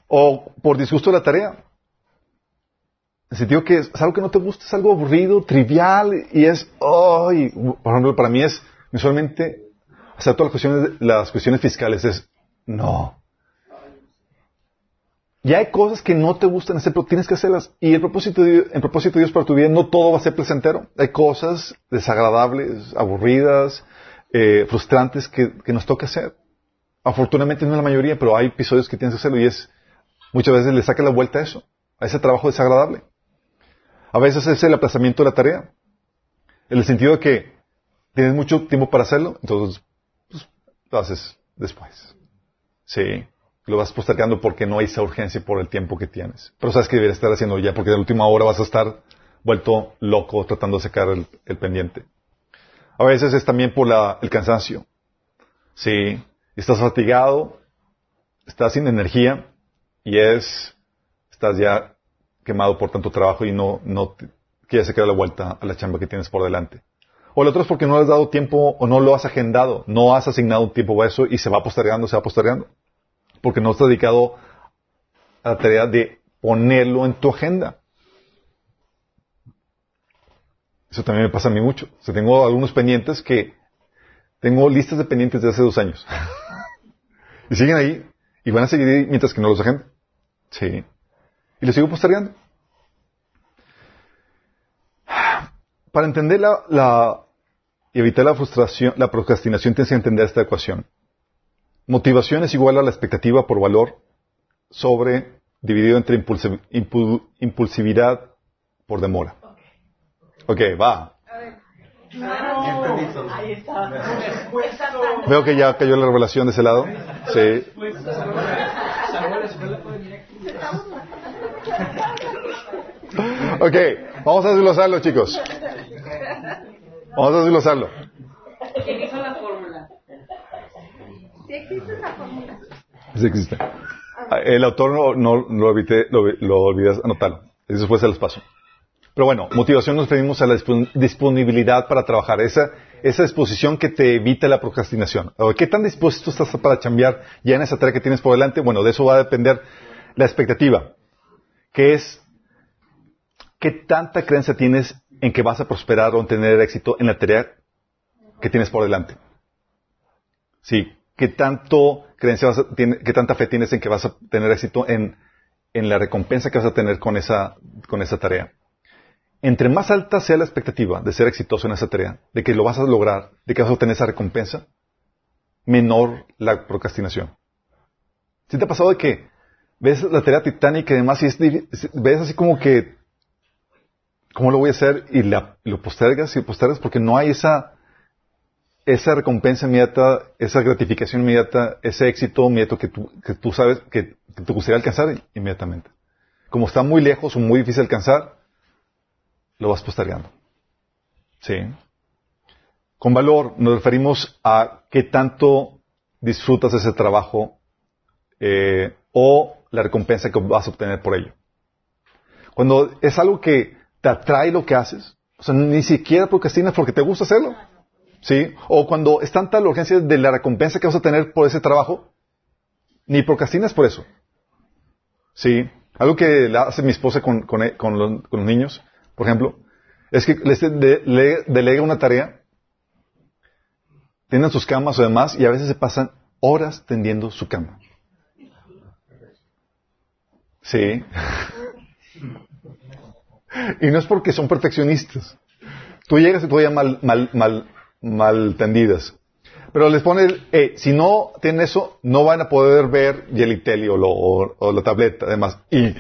O por disgusto de la tarea. En sentido que es, algo que no te gusta, es algo aburrido, trivial, y es, ay, por ejemplo, para mí es, visualmente, hacer todas las cuestiones, las cuestiones fiscales es, no, ya hay cosas que no te gustan hacer, pero tienes que hacerlas. Y el propósito de, el propósito de Dios para tu vida no todo va a ser placentero. Hay cosas desagradables, aburridas, eh, frustrantes que, nos toca hacer. Afortunadamente no es la mayoría, pero hay episodios que tienes que hacerlo y es muchas veces le saca la vuelta a eso, a ese trabajo desagradable. A veces es el aplazamiento de la tarea. En el sentido de que tienes mucho tiempo para hacerlo, entonces pues, lo haces después. Sí lo vas postergando porque no hay esa urgencia por el tiempo que tienes. Pero sabes que deberías estar haciendo ya porque de la última hora vas a estar vuelto loco tratando de sacar el, pendiente. A veces es también por el cansancio. Sí, estás fatigado, estás sin energía y es, estás ya quemado por tanto trabajo y no, no quieres sacar la vuelta a la chamba que tienes por delante. O el otro es porque no has dado tiempo o no lo has agendado, no has asignado un tiempo a eso y se va postergando, se va postergando porque no estás dedicado a la tarea de ponerlo en tu agenda. Eso también me pasa a mí mucho. O sea, tengo algunos pendientes que tengo listas de pendientes de hace dos años. [laughs] y siguen ahí y van a seguir ahí mientras que no los agendo. Sí. Y lo sigo postergando. [sighs] Para entender la, y evitar la frustración, la procrastinación, tienes que entender esta ecuación. Motivación es igual a la expectativa por valor sobre dividido entre impulsividad por demora. Ok, va. Veo que ya cayó la revelación de ese lado. Sí. Ok, vamos a desglosarlo, chicos. Vamos a desglosarlo. Sí existe esa fórmula. Sí existe. El autor no, no, lo, lo, lo olvidas anotarlo. Después se los paso. Pero bueno, motivación nos pedimos a la disponibilidad para trabajar, esa, esa disposición que te evita la procrastinación. ¿Qué tan dispuesto estás para cambiar ya en esa tarea que tienes por delante? Bueno, de eso va a depender la expectativa, que es qué tanta creencia tienes en que vas a prosperar o en tener éxito en la tarea que tienes por delante. Sí, qué tanto creencia vas qué tanta fe tienes en que vas a tener éxito en, en la recompensa que vas a tener con esa, con esa tarea. Entre más alta sea la expectativa de ser exitoso en esa tarea, de que lo vas a lograr, de que vas a obtener esa recompensa, menor la procrastinación. ¿Sí te ha pasado de que ves la tarea titánica y demás y ves así como que, ¿cómo lo voy a hacer? Y lo postergas y postergas porque no hay esa, esa recompensa inmediata, esa gratificación inmediata, ese éxito inmediato que tú, que tú sabes que, te gustaría alcanzar inmediatamente. Como está muy lejos o muy difícil alcanzar, lo vas postergando. ¿Sí? Con valor nos referimos a qué tanto disfrutas ese trabajo eh, o la recompensa que vas a obtener por ello. Cuando es algo que te atrae lo que haces, o sea, ni siquiera procrastinas porque te gusta hacerlo. ¿Sí? O cuando es tanta la urgencia de la recompensa que vas a tener por ese trabajo, ni procrastinas por eso. ¿Sí? Algo que hace mi esposa con, con, los, niños, por ejemplo, es que les delega una tarea, tienen sus camas o demás, y a veces se pasan horas tendiendo su cama. Sí. [laughs] [laughs] y no es porque son perfeccionistas. Tú llegas y todavía mal, mal, mal, mal tendidas. Pero les pone, eh, si no tienen eso, no van a poder ver Jelly o, o, la tableta, además. Y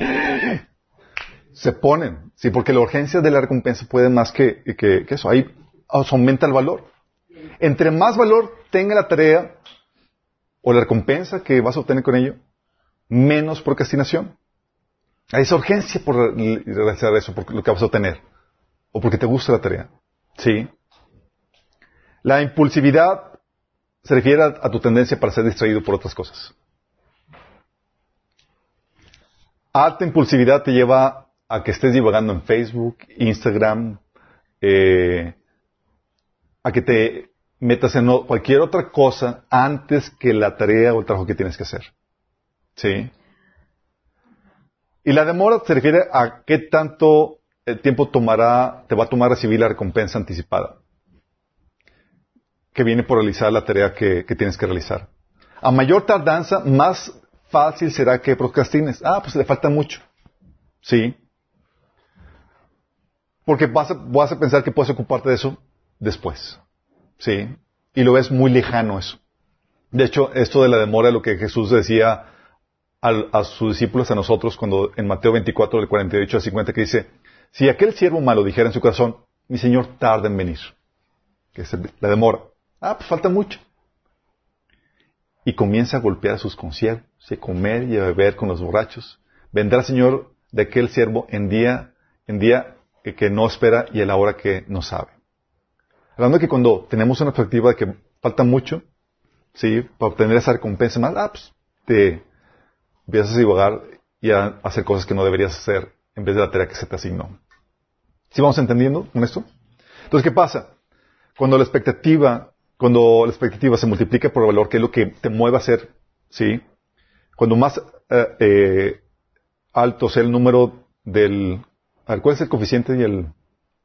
[gasps] se ponen, sí, porque la urgencia de la recompensa puede más que, que, eso. Ahí aumenta el valor. Entre más valor tenga la tarea o la recompensa que vas a obtener con ello, menos procrastinación. Hay esa urgencia por realizar eso, por lo que vas a obtener. O porque te gusta la tarea. Sí. La impulsividad se refiere a, tu tendencia para ser distraído por otras cosas. Alta impulsividad te lleva a que estés divagando en Facebook, Instagram, eh, a que te metas en cualquier otra cosa antes que la tarea o el trabajo que tienes que hacer. ¿Sí? Y la demora se refiere a qué tanto el tiempo tomará, te va a tomar recibir la recompensa anticipada que viene por realizar la tarea que, tienes que realizar. A mayor tardanza, más fácil será que procrastines. Ah, pues le falta mucho. Sí. Porque vas a, vas a pensar que puedes ocuparte de eso después. Sí. Y lo ves muy lejano eso. De hecho, esto de la demora, lo que Jesús decía a sus discípulos, a nosotros, cuando en Mateo 24, del 48 al 50, que dice, si aquel siervo malo dijera en su corazón, mi Señor tarda en venir, que es la demora. Ah, pues falta mucho. Y comienza a golpear a sus conciervos, a comer y a beber con los borrachos. Vendrá el Señor de aquel siervo en día, en día que no espera y en la hora que no sabe. Hablando de que cuando tenemos una perspectiva de que falta mucho, ¿sí? Para obtener esa recompensa más, ah, pues, te empiezas a divagar y a hacer cosas que no deberías hacer en vez de la tarea que se te asignó. ¿Sí vamos entendiendo con esto? Entonces, ¿qué pasa? Cuando la expectativa cuando la expectativa se multiplica por el valor, que es lo que te mueve a hacer, ¿sí? Cuando más eh, eh, alto sea el número del... ¿Cuál es el coeficiente y el...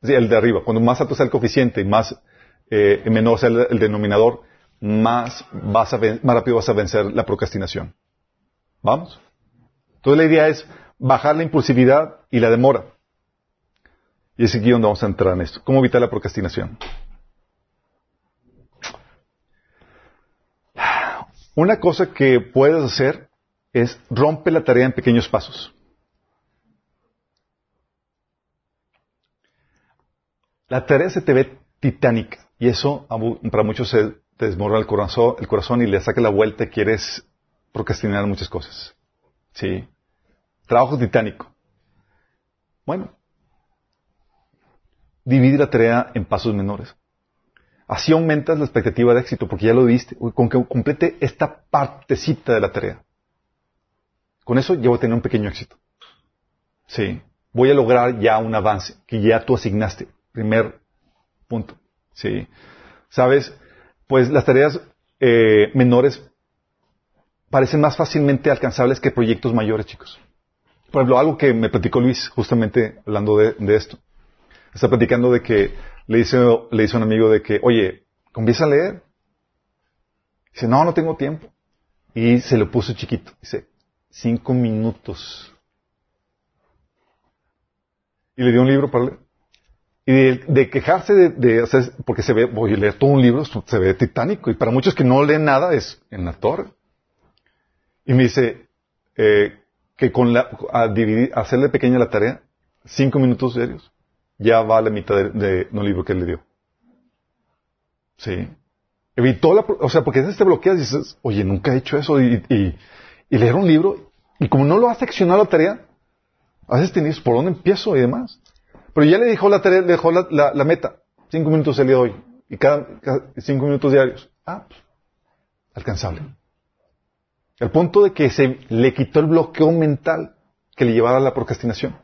el de arriba. Cuando más alto sea el coeficiente y más eh, menor sea el, denominador, más, vas a más rápido vas a vencer la procrastinación. ¿Vamos? Entonces la idea es bajar la impulsividad y la demora. Y es aquí donde vamos a entrar en esto. ¿Cómo evitar la procrastinación? Una cosa que puedes hacer es rompe la tarea en pequeños pasos. La tarea se te ve titánica y eso para muchos se te desmorona el corazón, el corazón y le saca la vuelta y quieres procrastinar muchas cosas. ¿Sí? Trabajo titánico. Bueno, divide la tarea en pasos menores. Así aumentas la expectativa de éxito, porque ya lo viste, con que complete esta partecita de la tarea. Con eso ya voy a tener un pequeño éxito. Sí. Voy a lograr ya un avance que ya tú asignaste. Primer punto. Sí. ¿Sabes? Pues las tareas eh, menores parecen más fácilmente alcanzables que proyectos mayores, chicos. Por ejemplo, algo que me platicó Luis justamente hablando de, de esto. Está platicando de que le dice, le dice a un amigo de que, oye, comienza a leer. Dice, no, no tengo tiempo. Y se lo puso chiquito. Dice, cinco minutos. Y le dio un libro para leer. Y de, quejarse de, hacer, porque se ve, voy a leer todo un libro, se ve titánico. Y para muchos que no leen nada es en la torre. Y me dice, eh, que con la, a dividir, hacerle pequeña la tarea, cinco minutos diarios ya va a la mitad de, un libro que él le dio. Sí. Evitó la, o sea, porque a veces te bloqueas y dices, oye, nunca he hecho eso y, y, leer un libro y como no lo has seccionado la tarea, a veces tienes por dónde empiezo y demás. Pero ya le dejó la tarea, le dejó la, la, meta. Cinco minutos el día de hoy. Y cada, cinco minutos diarios. Ah, pues, alcanzable. Al punto de que se le quitó el bloqueo mental que le llevaba a la procrastinación.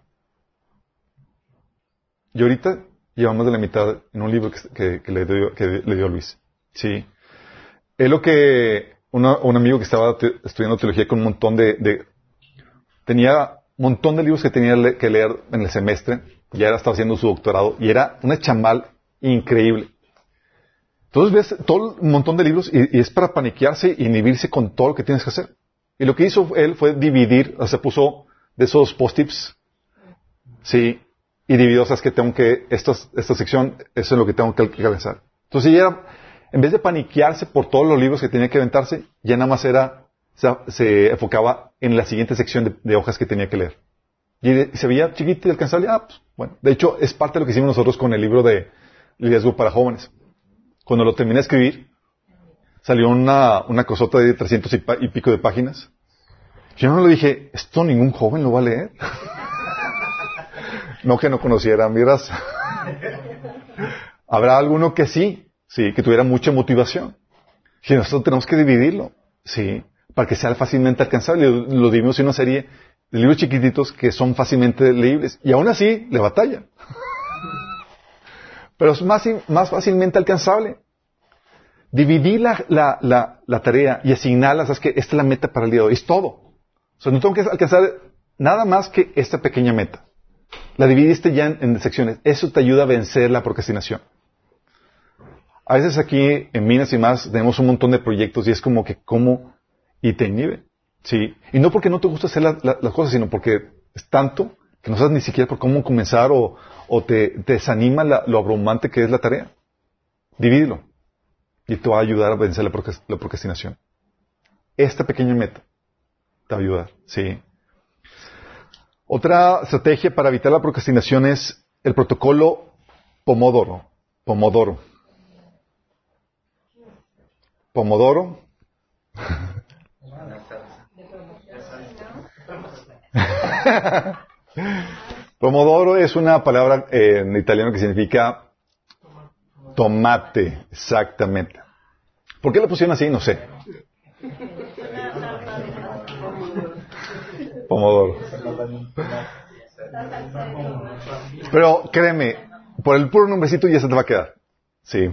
Y ahorita lleva más de la mitad en un libro que, le, dio, le dio Luis. Sí. Es lo que una- un amigo que estaba estudiando teología con un montón de, de- tenía un montón de libros que tenía que leer en el semestre, ya era, estaba haciendo su doctorado, y era una chambal increíble. Entonces ves todo un montón de libros y, es para paniquearse y inhibirse con todo lo que tienes que hacer. Y lo que hizo él fue dividir, o sea, puso de esos post-tips, sí, y dividió, o sea, es que tengo que, esta, esta sección, eso es lo que tengo que alcanzar. Entonces ella era, en vez de paniquearse por todos los libros que tenía que aventarse, ya nada más era, se, se enfocaba en la siguiente sección de, hojas que tenía que leer. Y, se veía chiquito y alcanzable, ah, pues, bueno. De hecho, es parte de lo que hicimos nosotros con el libro de liderazgo para jóvenes. Cuando lo terminé de escribir, salió una, una cosota de 300 y, y pico de páginas. Yo no le dije, esto ningún joven lo va a leer. [laughs] no que no conociera mi raza. Habrá alguno que sí, sí, que tuviera mucha motivación. Y nosotros tenemos que dividirlo, sí, para que sea fácilmente alcanzable. Lo, lo dividimos en una serie de libros chiquititos que son fácilmente leíbles. Y aún así, le batalla. Pero es más, más fácilmente alcanzable. Dividir la, la, tarea y asignarla, sabes que esta es la meta para el día de hoy, es todo. O sea, no tengo que alcanzar nada más que esta pequeña meta. La dividiste ya en, secciones. Eso te ayuda a vencer la procrastinación. A veces aquí en Minas y más tenemos un montón de proyectos y es como que como y te inhibe. Sí. Y no porque no te gusta hacer la- la- las cosas, sino porque es tanto que no sabes ni siquiera por cómo comenzar o, o te, te desanima la- lo abrumante que es la tarea. Divídelo. Y te va a ayudar a vencer la, la procrastinación. Esta pequeña meta te va a ayudar. Sí. Otra estrategia para evitar la procrastinación es el protocolo Pomodoro. Pomodoro. Pomodoro. [laughs] [laughs] Pomodoro es una palabra eh, en italiano que significa tomate, exactamente. ¿Por qué le pusieron así? No sé. Pomodoro. Pero créeme, por el puro nombrecito ya se te va a quedar. Sí.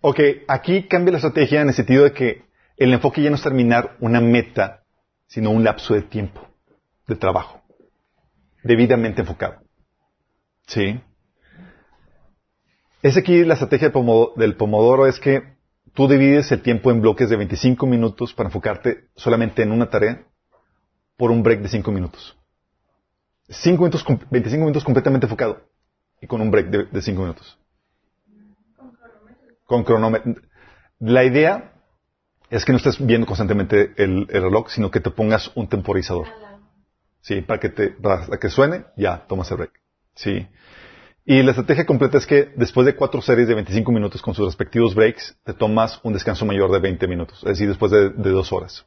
Ok, aquí cambia la estrategia en el sentido de que el enfoque ya no es terminar una meta, sino un lapso de tiempo de trabajo, debidamente enfocado. ¿Sí? Es aquí la estrategia del Pomo- del Pomodoro es que tú divides el tiempo en bloques de 25 minutos para enfocarte solamente en una tarea por un break de 5 minutos. Cinco minutos, com- 25 minutos completamente enfocado y con un break de, de 5 minutos. Con cronómetro. La idea es que no estés viendo constantemente el reloj, sino que te pongas un temporizador. Sí, para que te, para que suene, ya, tomas el break. Sí. Y la estrategia completa es que después de cuatro series de 25 minutos con sus respectivos breaks, te tomas un descanso mayor de 20 minutos, es decir, después de, de dos horas.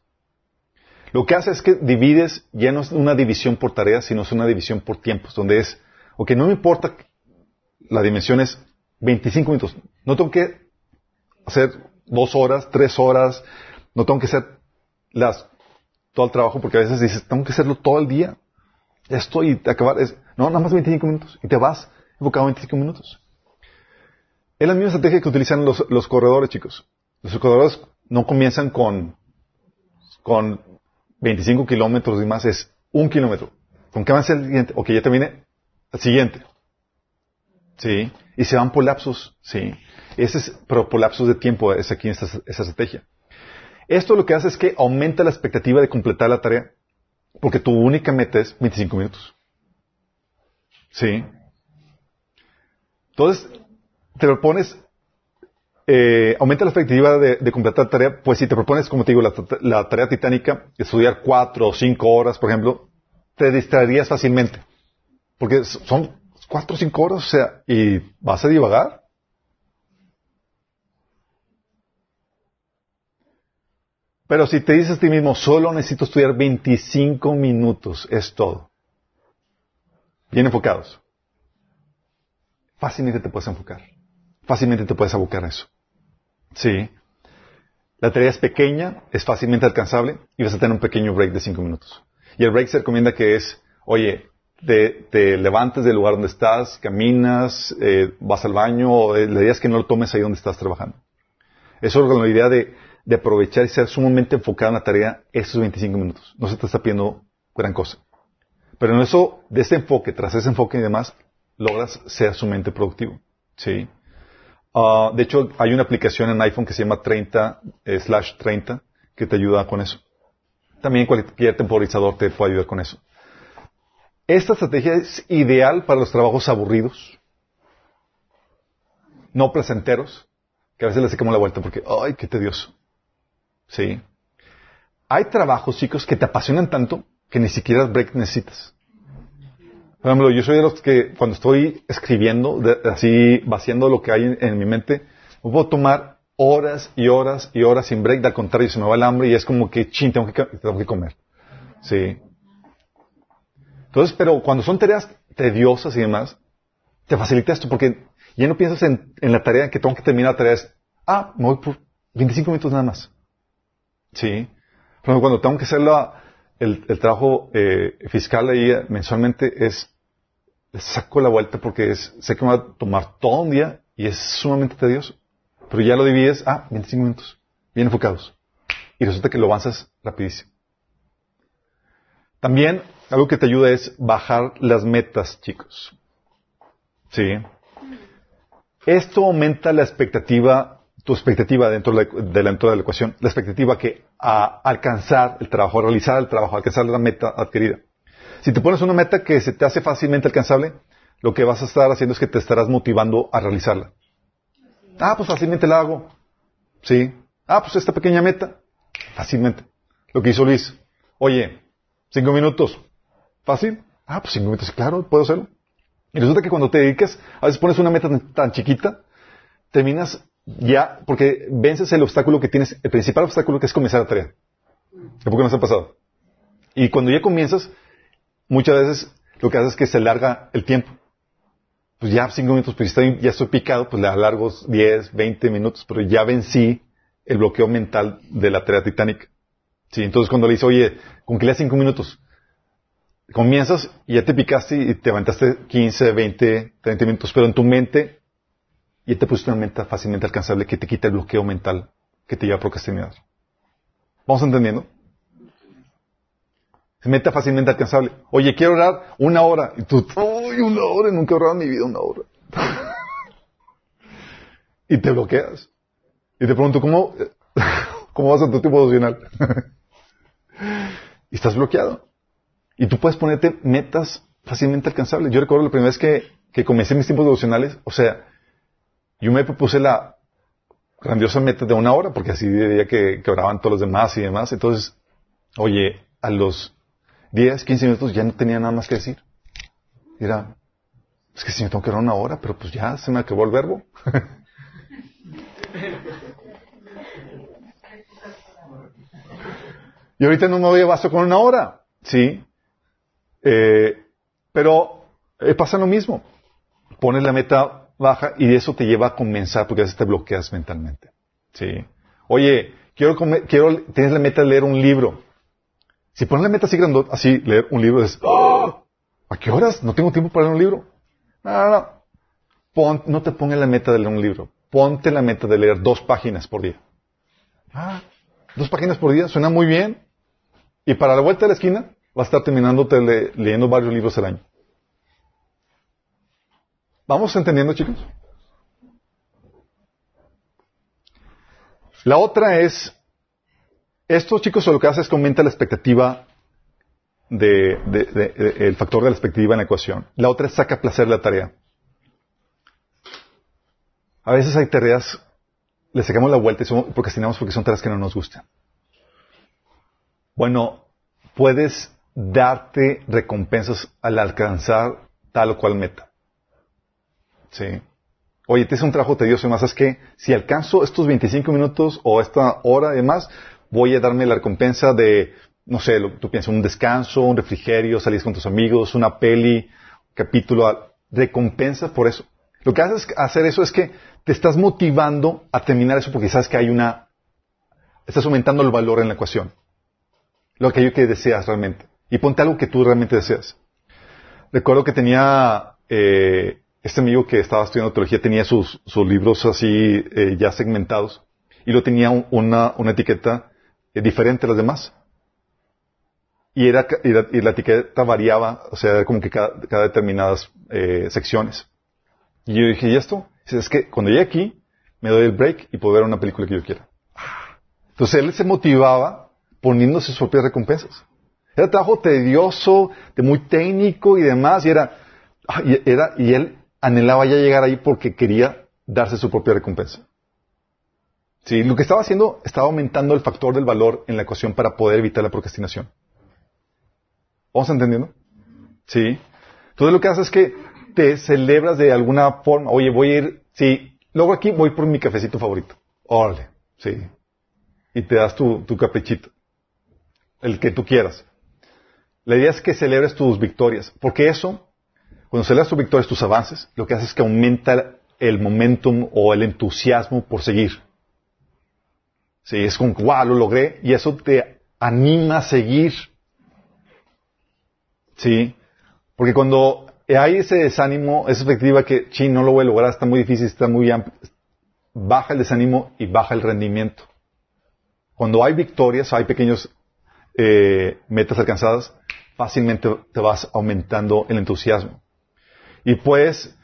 Lo que hace es que divides, ya no es una división por tareas, sino es una división por tiempos, donde es, ok, no me importa, la dimensión es 25 minutos. No tengo que hacer dos horas, tres horas, no tengo que hacer las, todo el trabajo, porque a veces dices, tengo que hacerlo todo el día. Ya estoy, y acabar, es, no, nada más 25 minutos, y te vas enfocado 25 minutos. Es la misma estrategia que utilizan los, los corredores, chicos. Los corredores no comienzan con, con 25 kilómetros y más, es un kilómetro. ¿Con qué avance el siguiente? Ok, ya terminé. El siguiente. Sí. Y se van por lapsos. Sí. Ese es, pero por lapsos de tiempo es aquí esta, esa estrategia. Esto lo que hace es que aumenta la expectativa de completar la tarea. Porque tu única meta es 25 minutos. Sí. Entonces, te propones, eh, aumenta la expectativa de, completar la tarea, pues si te propones, como te digo, la, la tarea titánica, estudiar cuatro o cinco horas, por ejemplo, te distraerías fácilmente. Porque son cuatro o cinco horas, o sea, y vas a divagar. Pero si te dices a ti mismo, solo necesito estudiar 25 minutos, es todo. Bien enfocados. Fácilmente te puedes enfocar. Fácilmente te puedes abocar a eso. Sí. La tarea es pequeña, es fácilmente alcanzable y vas a tener un pequeño break de 5 minutos. Y el break se recomienda que es, oye, te, te levantes del lugar donde estás, caminas, eh, vas al baño, o eh, la idea es que no lo tomes ahí donde estás trabajando. Eso es con la idea de, de aprovechar y ser sumamente enfocado en la tarea esos 25 minutos. No se te está pidiendo gran cosa. Pero en eso, de ese enfoque, tras ese enfoque y demás, logras ser sumamente productivo. ¿Sí? Ah, de hecho, hay una aplicación en iPhone que se llama 30 eh, slash 30 que te ayuda con eso. También cualquier temporizador te puede ayudar con eso. Esta estrategia es ideal para los trabajos aburridos, no placenteros, que a veces le sacamos la vuelta porque, ay, qué tedioso. Sí. Hay trabajos, chicos, que te apasionan tanto que ni siquiera break necesitas. Por ejemplo, yo soy de los que cuando estoy escribiendo, así vaciando lo que hay en, mi mente, me puedo tomar horas y horas y horas sin break, al contrario, se me va el hambre y es como que, chin, tengo que, tengo que comer. Sí. Entonces, pero cuando son tareas tediosas y demás, te facilita esto porque ya no piensas en, en la tarea que tengo que terminar la tarea. Es, ah, me voy por 25 minutos nada más. Sí. Ejemplo, cuando tengo que hacer la, el, el, trabajo eh, fiscal ahí eh, mensualmente es, saco la vuelta porque es, sé que me va a tomar todo un día y es sumamente tedioso. Pero ya lo divides, ah, 25 minutos, bien enfocados. Y resulta que lo avanzas rapidísimo. También, algo que te ayuda es bajar las metas, chicos. Sí. Esto aumenta la expectativa, tu expectativa dentro de la, de la ecuación, la expectativa que a alcanzar el trabajo, a realizar el trabajo, a alcanzar la meta adquirida. Si te pones una meta que se te hace fácilmente alcanzable, lo que vas a estar haciendo es que te estarás motivando a realizarla. Ah, pues fácilmente la hago. Sí. Ah, pues esta pequeña meta. Fácilmente. Lo que hizo Luis. Oye, cinco minutos. ¿Fácil? Ah, pues cinco minutos. Claro, puedo hacerlo. Y resulta que cuando te dedicas, a veces pones una meta tan, chiquita, terminas ya, porque vences el obstáculo que tienes, el principal obstáculo que es comenzar la tarea. ¿De por qué no se ha pasado? Y cuando ya comienzas, muchas veces lo que haces es que se larga el tiempo pues ya cinco minutos, pues ya estoy picado, pues le alargo 10, 20 minutos, pero ya vencí el bloqueo mental de la tarea titánica. Sí, entonces cuando le dice, oye, con que le cinco minutos, comienzas y ya te picaste y te aventaste 15, 20, 30 minutos, pero en tu mente ya te pusiste una meta fácilmente alcanzable que te quita el bloqueo mental que te lleva a procrastinar. ¿Vamos entendiendo? Meta fácilmente alcanzable. Oye, quiero orar una hora. Y tú, uy, una hora, nunca he orado en mi vida una hora. [laughs] y te bloqueas. Y te pregunto, ¿cómo, [laughs] cómo vas a tu tiempo devocional? [laughs] y estás bloqueado. Y tú puedes ponerte metas fácilmente alcanzables. Yo recuerdo la primera vez que, que comencé mis tiempos devocionales, o sea, yo me propuse la grandiosa meta de una hora, porque así diría que, que oraban todos los demás y demás. Entonces, oye, a los 10, 15 minutos ya no tenía nada más que decir. Era, es que si me tengo que orar una hora, pero pues ya se me acabó el verbo. [laughs] y ahorita no me voy a basto con una hora, ¿sí? Eh, pero eh, pasa lo mismo. Pones la meta baja y eso te lleva a comenzar porque a te bloqueas mentalmente, ¿sí? Oye, quiero, comer, quiero, tienes la meta de leer un libro. Si pones la meta así grande, así, leer un libro, es, ¡Oh! ¿a qué horas? No tengo tiempo para leer un libro. No, no, no. Pon, no te pongas la meta de leer un libro. Ponte la meta de leer dos páginas por día. Ah, dos páginas por día, suena muy bien. Y para la vuelta de la esquina, vas a estar terminando le, leyendo varios libros al año. ¿Vamos entendiendo, chicos? La otra es esto, chicos, lo que hace es que aumenta la expectativa de, el factor de la expectativa en la ecuación. La otra es saca placer de la tarea. A veces hay tareas, le sacamos la vuelta y somos, procrastinamos porque son tareas que no nos gustan. Bueno, puedes darte recompensas al alcanzar tal o cual meta. Sí. Oye, te es un trabajo tedioso y más, es que si alcanzo estos 25 minutos o esta hora y demás, voy a darme la recompensa de, no sé, tú piensas, un descanso, un refrigerio, salir con tus amigos, una peli, capítulo, recompensa por eso. Lo que haces hacer eso es que te estás motivando a terminar eso porque sabes que hay una, estás aumentando el valor en la ecuación. Lo que que deseas realmente. Y ponte algo que tú realmente deseas. recuerdo que tenía eh, este amigo que estaba estudiando teología, tenía sus, sus libros así eh, ya segmentados y lo tenía un- una, una etiqueta eh, diferente a las demás. Y, era, y, la, etiqueta variaba, o sea, como que cada, determinadas eh, secciones. Y yo dije, ¿y esto? Dice, es que cuando llegue aquí, me doy el break y puedo ver una película que yo quiera. Entonces él se motivaba poniéndose sus propias recompensas. Era trabajo tedioso, muy técnico y demás, y era, ah, y era, y él anhelaba ya llegar ahí porque quería darse su propia recompensa. Sí, lo que estaba haciendo estaba aumentando el factor del valor en la ecuación para poder evitar la procrastinación. ¿Vamos entendiendo? Sí. Entonces lo que haces es que te celebras de alguna forma. Oye, voy a ir, sí, luego aquí voy por mi cafecito favorito. Órale, sí. Y te das tu, tu caprichito. El que tú quieras. La idea es que celebres tus victorias, porque eso, cuando celebras tus victorias, tus avances, lo que hace es que aumenta el momentum o el entusiasmo por seguir. Sí, es como, wow, lo logré, y eso te anima a seguir. Sí, porque cuando hay ese desánimo, esa expectativa que, sí, no lo voy a lograr, está muy difícil, está muy amplio, baja el desánimo y baja el rendimiento. Cuando hay victorias, hay pequeños eh, metas alcanzadas, fácilmente te vas aumentando el entusiasmo. Y pues,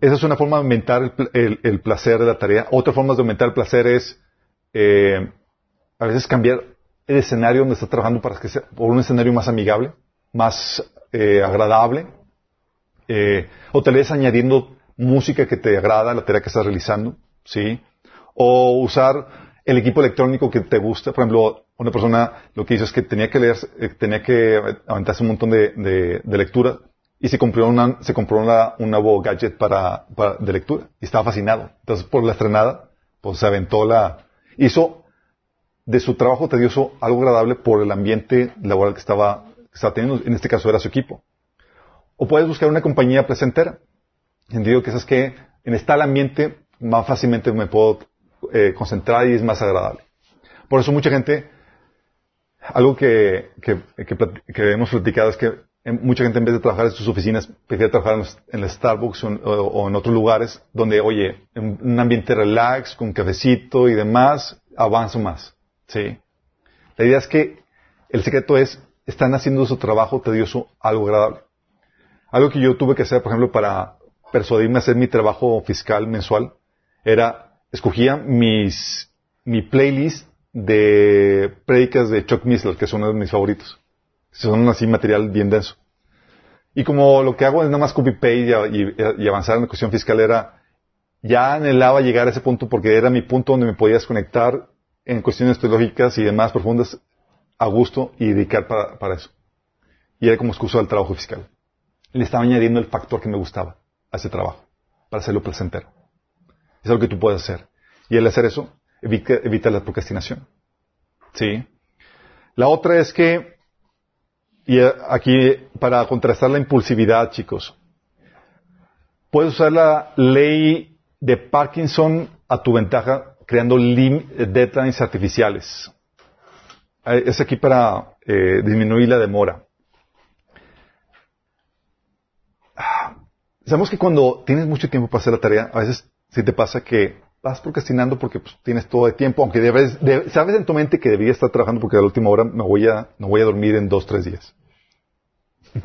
esa es una forma de aumentar el, el- placer de la tarea. Otra forma de aumentar el placer es, eh, a veces cambiar el escenario donde estás trabajando para que sea por un escenario más amigable, más eh, agradable. Eh, o tal vez añadiendo música que te agrada la tarea que estás realizando, ¿sí? O usar el equipo electrónico que te gusta. Por ejemplo, una persona lo que hizo es que tenía que leer, eh, tenía que aventarse un montón de- de lectura y se compró una, se compró una, un nuevo gadget para, para- de lectura y estaba fascinado. Entonces, por la estrenada, pues se aventó la, hizo de su trabajo tedioso algo agradable por el ambiente laboral que estaba, que estaba teniendo. En este caso era su equipo. O puedes buscar una compañía placentera. Entendido que esas que en tal ambiente más fácilmente me puedo eh, concentrar y es más agradable. Por eso mucha gente, algo que, que, que, que hemos platicado es que mucha gente en vez de trabajar en sus oficinas prefiere trabajar en, el Starbucks o en, o- en otros lugares donde, oye, en un ambiente relax, con cafecito y demás, avanzo más. ¿sí? La idea es que el secreto es, están haciendo su trabajo tedioso algo agradable. Algo que yo tuve que hacer, por ejemplo, para persuadirme a hacer mi trabajo fiscal mensual, era, escogía mis, mi playlist de prédicas de Chuck Missler, que son uno de mis favoritos. Son así material bien denso. Y como lo que hago es nada más copy-paste y, y- y avanzar en la cuestión fiscal era, ya anhelaba llegar a ese punto porque era mi punto donde me podía desconectar en cuestiones teológicas y demás profundas a gusto y dedicar para, para eso. Y era como excusa del trabajo fiscal. Le estaba añadiendo el factor que me gustaba a ese trabajo, para hacerlo placentero. Es algo que tú puedes hacer. Y al hacer eso, evita, evita la procrastinación. ¿Sí? La otra es que, y eh, aquí, para contrastar la impulsividad, chicos, puedes usar la ley de Parkinson a tu ventaja creando lim- deadlines artificiales. Eh, Es aquí para eh, disminuir la demora. Ah, Sabemos que cuando tienes mucho tiempo para hacer la tarea, a veces sí te pasa que vas procrastinando porque pues, tienes todo el tiempo, aunque debes, de- sabes en tu mente que deberías estar trabajando porque a la última hora me voy a, no voy a dormir en dos, tres días. [laughs]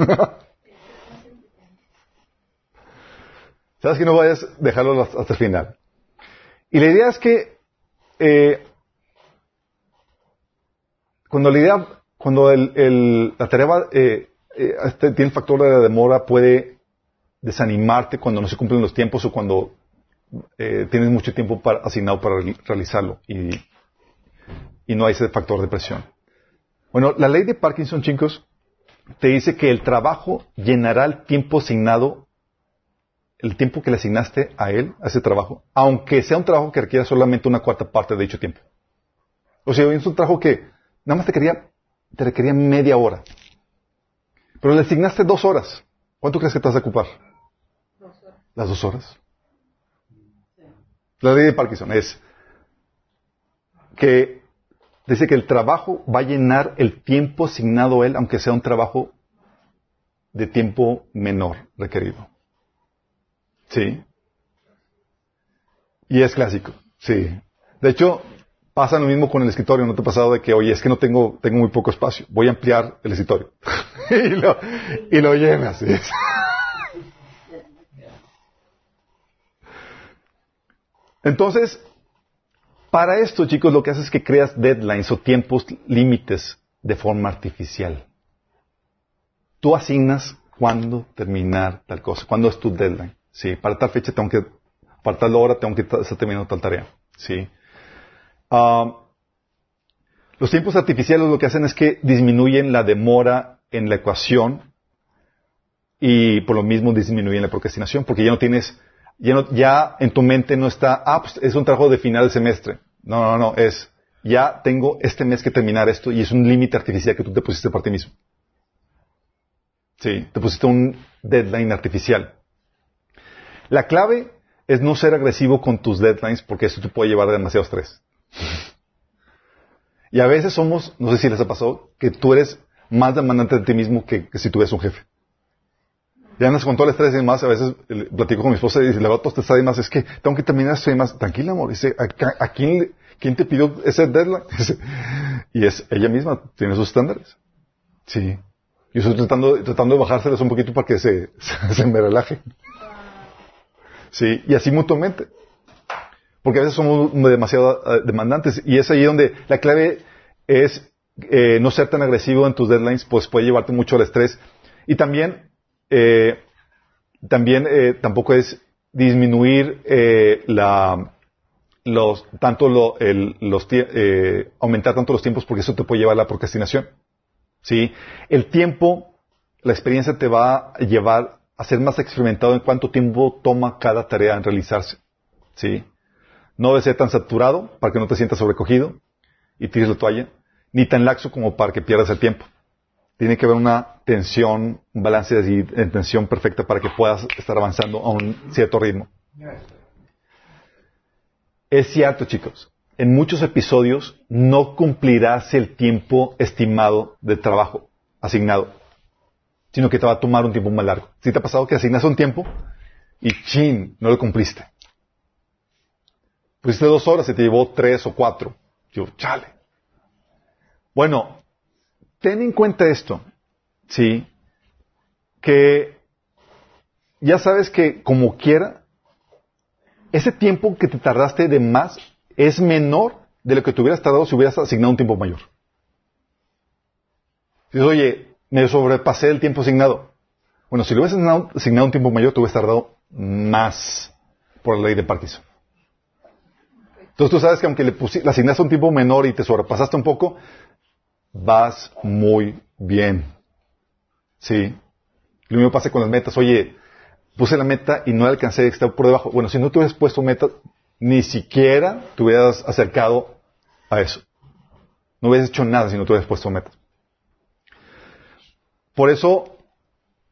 Sabes que no vayas a dejarlo hasta el final. Y la idea es que eh, cuando la idea, cuando el, la tarea va, eh, eh, este, tiene el factor de demora, puede desanimarte cuando no se cumplen los tiempos o cuando eh, tienes mucho tiempo para- asignado para reali- realizarlo y, y no hay ese factor de presión. Bueno, la ley de Parkinson, chicos, te dice que el trabajo llenará el tiempo asignado, el tiempo que le asignaste a él, a ese trabajo, aunque sea un trabajo que requiera solamente una cuarta parte de dicho tiempo. O sea, es un trabajo que nada más te quería, te requería media hora. Pero le asignaste dos horas. ¿Cuánto crees que te vas a ocupar? Las dos horas. La ley de Parkinson es que dice que el trabajo va a llenar el tiempo asignado a él, aunque sea un trabajo de tiempo menor requerido. ¿Sí? Y es clásico, sí. De hecho, pasa lo mismo con el escritorio. ¿No te ha pasado de que, oye, es que no tengo, tengo muy poco espacio, voy a ampliar el escritorio? [laughs] y, lo, y lo llenas. ¿sí? Entonces, para esto, chicos, lo que haces es que creas deadlines o tiempos límites de forma artificial. Tú asignas cuándo terminar tal cosa, cuándo es tu deadline. Sí, para tal fecha tengo que, para tal hora tengo que estar terminando tal tarea. Sí. Ah, los tiempos artificiales lo que hacen es que disminuyen la demora en la ecuación y por lo mismo disminuyen la procrastinación, porque ya no tienes ya, en tu mente no está, ah, pues, es un trabajo de final de semestre. No, no, no, es, ya tengo este mes que terminar esto y es un límite artificial que tú te pusiste para ti mismo. Sí, te pusiste un deadline artificial. La clave es no ser agresivo con tus deadlines porque eso te puede llevar a demasiado estrés. Y a veces somos, no sé si les ha pasado, que tú eres más demandante de ti mismo que, que si tú eres un jefe. Ya andas con todo el estrés y demás, a veces eh, platico con mi esposa y le va este y demás, es que tengo que terminar esto y demás. Tranquila, amor. Dice, ¿a, quién, quién, te pidió ese deadline? [laughs] y es ella misma, tiene sus estándares. Sí. Yo estoy tratando, tratando de bajárselos un poquito para que [laughs] se, se, me relaje. Sí, y así mutuamente. Porque a veces somos demasiado eh, demandantes. Y es ahí donde la clave es eh, no ser tan agresivo en tus deadlines, pues puede llevarte mucho al estrés. Y también eh, también eh, tampoco es disminuir eh, la, los, tanto los, eh, aumentar tanto los tiempos porque eso te puede llevar a la procrastinación. ¿Sí? El tiempo, la experiencia te va a llevar a ser más experimentado en cuánto tiempo toma cada tarea en realizarse. ¿Sí? No debe ser tan saturado para que no te sientas sobrecogido y tires la toalla, ni tan laxo como para que pierdas el tiempo. Tiene que haber una tensión, un balance de tensión perfecta para que puedas estar avanzando a un cierto ritmo. Es cierto, chicos. En muchos episodios no cumplirás el tiempo estimado de trabajo asignado, sino que te va a tomar un tiempo más largo. Si te ha pasado que asignas un tiempo y chin, no lo cumpliste. Pusiste dos horas y te llevó tres o cuatro. Yo, chale. Bueno, ten en cuenta esto, ¿sí? Que ya sabes que como quiera, ese tiempo que te tardaste de más es menor de lo que te hubieras tardado si hubieras asignado un tiempo mayor. Dices, oye, me sobrepasé el tiempo asignado. Bueno, si le hubieras asignado, un tiempo mayor, te hubieras tardado más por la ley de Parkinson. Entonces tú sabes que aunque le, le asignaste un tiempo menor y te sobrepasaste un poco, vas muy bien. Sí. Lo mismo pasa con las metas. Oye, puse la meta y no alcancé, está por debajo. Bueno, si no te hubieras puesto meta, ni siquiera te hubieras acercado a eso. No hubieras hecho nada si no te hubieras puesto meta. Por eso,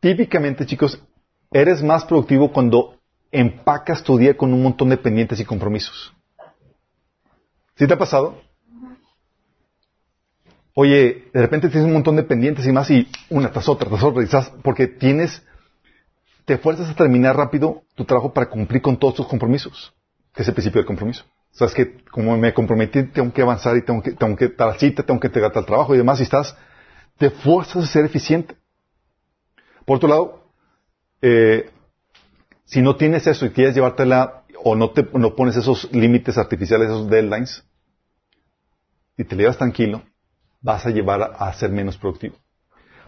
típicamente, chicos, eres más productivo cuando empacas tu día con un montón de pendientes y compromisos. ¿Sí te ha pasado? Oye, de repente tienes un montón de pendientes y más y una tras otra, tras otra, quizás porque tienes, te fuerzas a terminar rápido tu trabajo para cumplir con todos tus compromisos, que es el principio del compromiso. O sea, es que como me comprometí, tengo que avanzar y tengo que, tengo que tal cita, tengo que entregar tal trabajo y demás, y estás, te fuerzas a ser eficiente. Por otro lado, eh, si no tienes eso y quieres llevártela o no te no pones esos límites artificiales, esos deadlines, y te llevas tranquilo, vas a llevar a, ser menos productivo.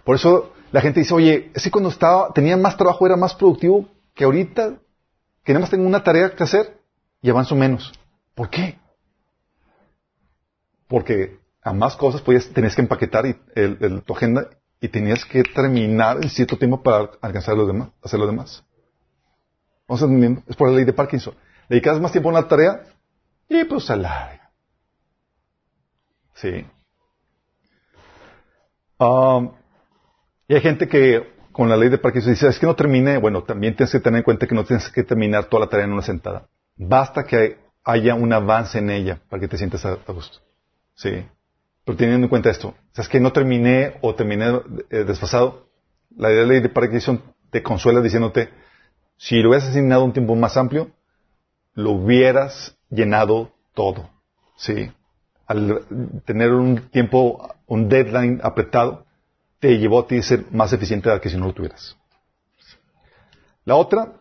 Por eso la gente dice, oye, ese cuando estaba, tenía más trabajo era más productivo que ahorita, que nada más tengo una tarea que hacer y avanzo menos. ¿Por qué? Porque a más cosas podías, tenías que empaquetar tu agenda y tenías que terminar en cierto tiempo para alcanzar lo demás, hacer lo demás. ¿Vamos entendiendo? Es por la ley de Parkinson. Dedicas más tiempo a una tarea y pues se Sí. Um, y hay gente que con la ley de Parkinson dice, es que no termine, bueno, también tienes que tener en cuenta que no tienes que terminar toda la tarea en una sentada. Basta que haya un avance en ella para que te sientas a, gusto. Sí. Pero teniendo en cuenta esto, es que no terminé o terminé eh, desfasado, la ley de Parkinson te consuela diciéndote, si lo hubieras asignado un tiempo más amplio, lo hubieras llenado todo. Sí. Al tener un tiempo, un deadline apretado, te llevó a ti ser más eficiente que si no lo tuvieras. La otra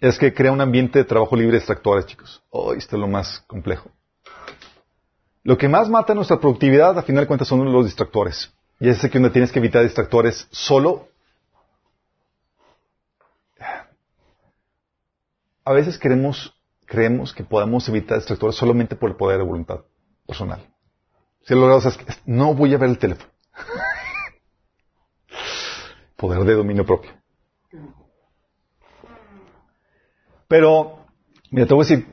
es que crea un ambiente de trabajo libre de extractores, chicos. Oh, esto es lo más complejo. Lo que más mata nuestra productividad, a final de cuentas, son los distractores. Y es que uno tienes que evitar distractores solo. A veces queremos, creemos que podemos evitar distractores solamente por el poder de voluntad personal. Si lo logramos es no voy a ver el teléfono. poder de dominio propio. Pero, mira, te voy a decir,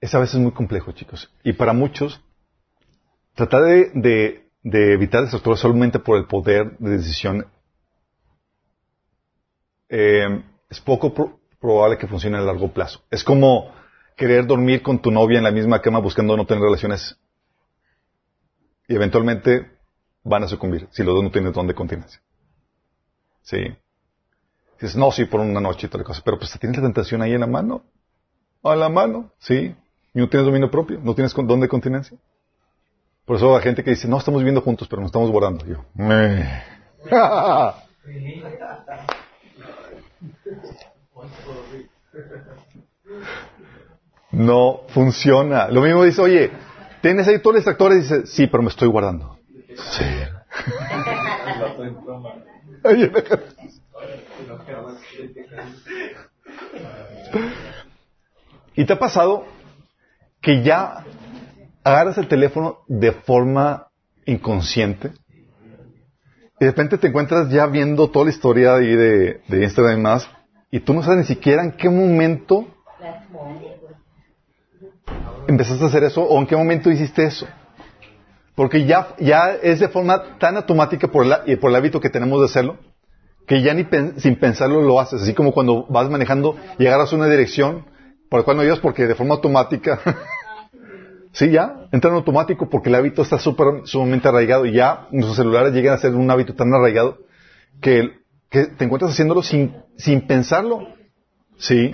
es a veces muy complejo, chicos. Y para muchos, tratar de, de, de evitar distractores solamente por el poder de decisión eh, es poco pro- probable que funcione a largo plazo. Es como querer dormir con tu novia en la misma cama buscando no tener relaciones y eventualmente van a sucumbir si los dos no tienen don de continencia. Sí. Dices, no, sí, por una noche y toda la cosa, pero pues tienes la tentación ahí en la mano. A la mano, sí. Y no tienes dominio propio, no tienes don de continencia. Por eso hay gente que dice, no, estamos viviendo juntos, pero nos estamos guardando. Yo, "Meh". [laughs] [laughs] No funciona. Lo mismo dice, oye, ¿tienes ahí todos los distractores? Dice, sí, pero me estoy guardando. Sí. [laughs] ¿Y te ha pasado que ya agarras el teléfono de forma inconsciente y de repente te encuentras ya viendo toda la historia de, de Instagram y más y tú no sabes ni siquiera en qué momento empezaste a hacer eso o en qué momento hiciste eso? Porque ya, ya es de forma tan automática por el, y por el hábito que tenemos de hacerlo, que ya ni sin pensarlo lo haces. Así como cuando vas manejando y agarras una dirección por la cual no ibas porque de forma automática. [laughs] sí, ya, entra en automático porque el hábito está súper, sumamente arraigado y ya nuestros celulares llegan a ser un hábito tan arraigado que, que te encuentras haciéndolo sin, sin pensarlo. Sí.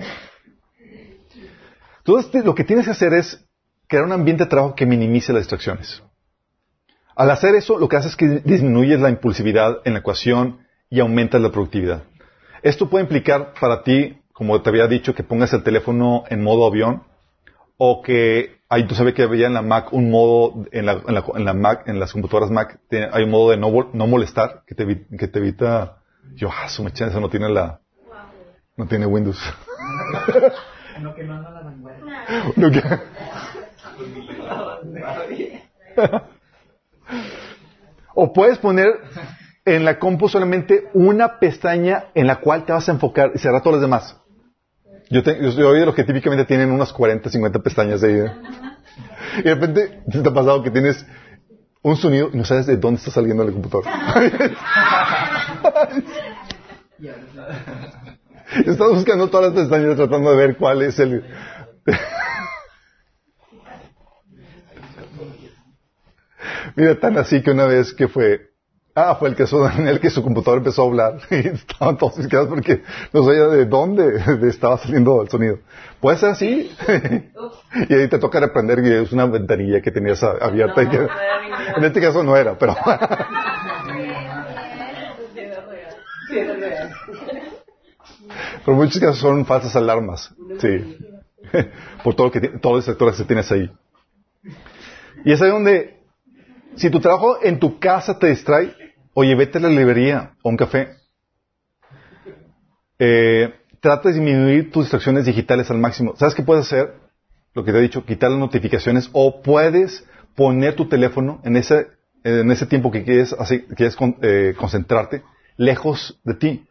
Entonces, te- lo que tienes que hacer es crear un ambiente de trabajo que minimice las distracciones. Al hacer eso, lo que hace es que disminuyes la impulsividad en la ecuación y aumentas la productividad. Esto puede implicar para ti, como te había dicho, que pongas el teléfono en modo avión o que hay, tú sabes que había en la Mac un modo, en la, Mac, en las computadoras Mac, hay un modo de no, no molestar que te, que te evita, yo, ah, su mecha, eso no tiene la, no tiene Windows. [laughs] No, que no anda la vanguardia. No, que- O puedes poner en la compu solamente una pestaña en la cual te vas a enfocar y cerrar todas las demás. Yo, te- yo soy de los que típicamente tienen unas 40, 50 pestañas de ahí. Y de repente te ha pasado que tienes un sonido y no sabes de dónde está saliendo el computador. Estás buscando todas las pestañas tratando de ver cuál es el... [laughs] Mira, tan así que una vez que fue, ah, fue el que, su- en el que su computador empezó a hablar [laughs] y estaban todos quedados porque no sabía de dónde [laughs] estaba saliendo el sonido. Puede ser así. y ahí te toca reprender y es una ventanilla que tenías abierta. y que- No, ninguna. en este caso no era, pero Sí, es real. Pero en muchos casos son falsas alarmas. Sí. [laughs] Por todo que todos los sectores que tienes ahí. Y es ahí donde, si tu trabajo en tu casa te distrae, oye, vete a la librería o un café. Eh, trata de disminuir tus distracciones digitales al máximo. ¿Sabes qué puedes hacer? Lo que te he dicho, quitar las notificaciones o puedes poner tu teléfono en ese, en ese tiempo que quieres, hacer- quieres con- eh, concentrarte lejos de ti.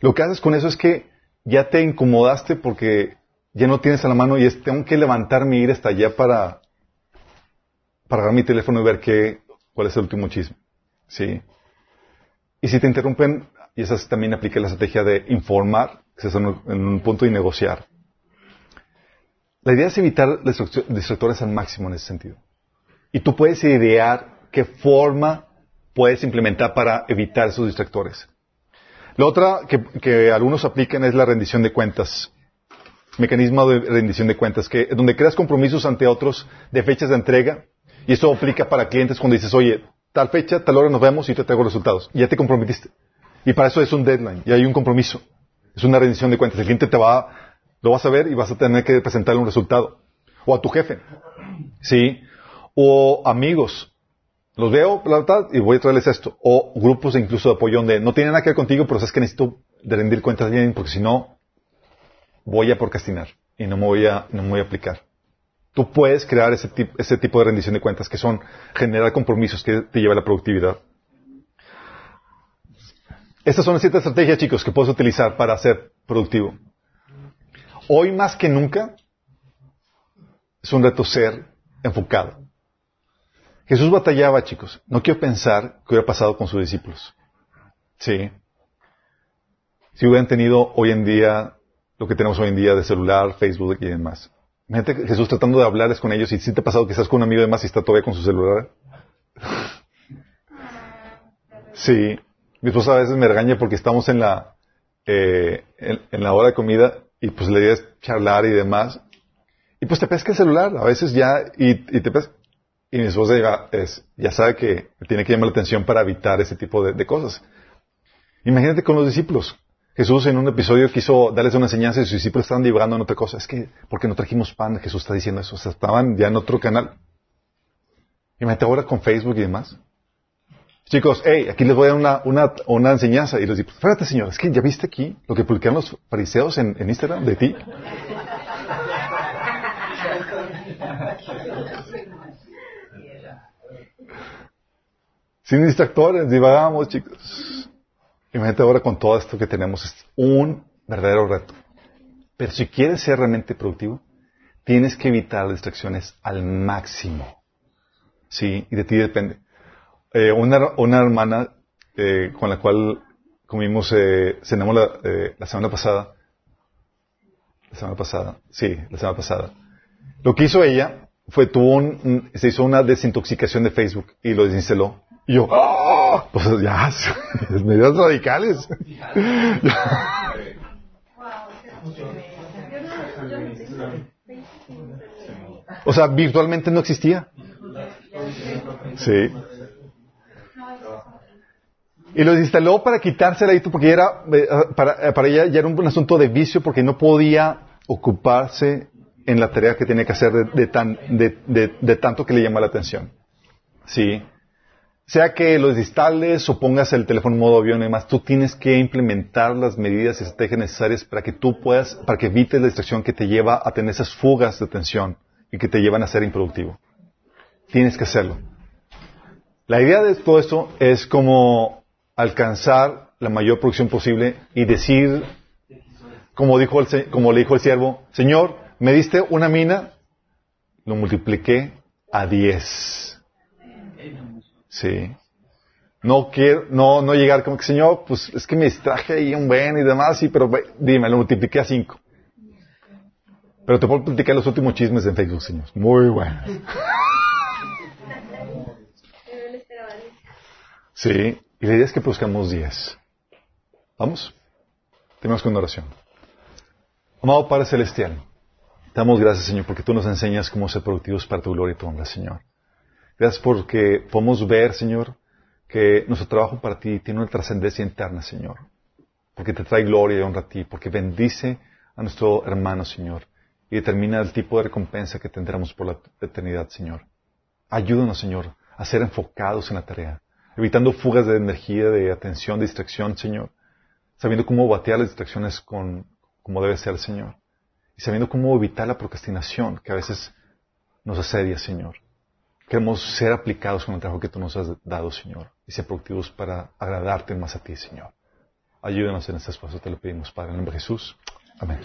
Lo que haces con eso es que ya te incomodaste porque ya no tienes a la mano y es, tengo que levantarme y ir hasta allá para, para agarrar mi teléfono y ver qué, cuál es el último chisme. ¿Sí? Y si te interrumpen, y esa también aplica la estrategia de informar, que es en un, en un punto y negociar. La idea es evitar distractores al máximo en ese sentido. Y tú puedes idear qué forma puedes implementar para evitar esos distractores. La otra que, que algunos aplican es la rendición de cuentas. Mecanismo de rendición de cuentas, que donde creas compromisos ante otros de fechas de entrega, y esto aplica para clientes cuando dices, oye, tal fecha, tal hora nos vemos y te traigo resultados. Y ya te comprometiste. Y para eso es un deadline, y hay un compromiso. Es una rendición de cuentas. El cliente te va, lo vas a ver y vas a tener que presentarle un resultado. O a tu jefe. ¿Sí? O amigos. Los veo, la verdad, y voy a traerles esto. O grupos incluso de apoyo donde no tienen nada que ver contigo, pero sabes que necesito de rendir cuentas bien, porque si no, voy a procrastinar y no me voy a, no me voy a aplicar. Tú puedes crear ese, ese tipo de rendición de cuentas que son generar compromisos que te llevan a la productividad. Estas son las siete estrategias, chicos, que puedes utilizar para ser productivo. Hoy más que nunca es un reto ser enfocado. Jesús batallaba, chicos. No quiero pensar qué hubiera pasado con sus discípulos. Sí. Si hubieran tenido hoy en día lo que tenemos hoy en día de celular, Facebook y demás. Imagínate Jesús tratando de hablarles con ellos y si te ha pasado que estás con un amigo de más y está todavía con su celular. Sí. Mi esposa a veces me regaña porque estamos en la, eh, en, en la hora de comida y pues le dices charlar y demás. Y pues te pesca el celular, a veces ya, y, y te pesca. Y mi esposa ya, es, ya sabe que tiene que llamar la atención para evitar ese tipo de, cosas. Imagínate con los discípulos. Jesús en un episodio quiso darles una enseñanza y sus discípulos estaban divagando en otra cosa. Es que, ¿por qué no trajimos pan? Jesús está diciendo eso. O sea, estaban ya en otro canal. Imagínate ahora con Facebook y demás. Chicos, hey, aquí les voy a dar una, una, una enseñanza. Y los discípulos, espérate señor, es que ya viste aquí lo que publicaron los fariseos en, en Instagram de ti. [laughs] Sin distractores, divagamos, chicos. Imagínate ahora con todo esto que tenemos, es un verdadero reto. Pero si quieres ser realmente productivo, tienes que evitar las distracciones al máximo. Sí, y de ti depende. Eh, una, hermana eh, con la cual comimos, eh, cenamos la, eh, la semana pasada. La semana pasada, sí, la semana pasada. Lo que hizo ella fue, tuvo un- se hizo una desintoxicación de Facebook y lo desinstaló. Y yo, ¡ah! Pues ya, [laughs] medidas radicales. o sea, virtualmente no existía. Sí. Y lo instaló para quitársela ahí, porque era, eh, para, eh, para ella ya era un, asunto de vicio porque no podía ocuparse en la tarea que tenía que hacer de, de tan, de, de- de tanto que le llama la atención. Sí. Sea que lo instales o pongas el teléfono en modo avión y demás, tú tienes que implementar las medidas y estrategias necesarias para que tú puedas, para que evites la distracción que te lleva a tener esas fugas de atención y que te llevan a ser improductivo. Tienes que hacerlo. La idea de todo esto es como alcanzar la mayor producción posible y decir, como, dijo el como le dijo el siervo, Señor, me diste una mina, lo multipliqué a diez. Sí. No quiero, no, no llegar como que, Señor, pues es que me distraje ahí un buen y demás, sí, pero dime, lo multipliqué a cinco. Pero te puedo platicar los últimos chismes en Facebook, Señor. Muy bueno. Sí, y la idea es que produzcamos 10. ¿Vamos? Tenemos con una oración. Amado Padre Celestial, te damos gracias, Señor, porque tú nos enseñas cómo ser productivos para tu gloria y tu honra, Señor. Gracias porque podemos ver, Señor, que nuestro trabajo para ti tiene una trascendencia interna, Señor. Porque te trae gloria y honra a ti, porque bendice a nuestro hermano, Señor, y determina el tipo de recompensa que tendremos por la eternidad, Señor. Ayúdanos, Señor, a ser enfocados en la tarea, evitando fugas de energía, de atención, de distracción, Señor, sabiendo cómo batear las distracciones con, como debe ser, Señor, y sabiendo cómo evitar la procrastinación que a veces nos asedia, Señor. Queremos ser aplicados con el trabajo que tú nos has dado, Señor, y ser productivos para agradarte más a ti, Señor. Ayúdanos en este esfuerzo, te lo pedimos, Padre, en el nombre de Jesús. Amén.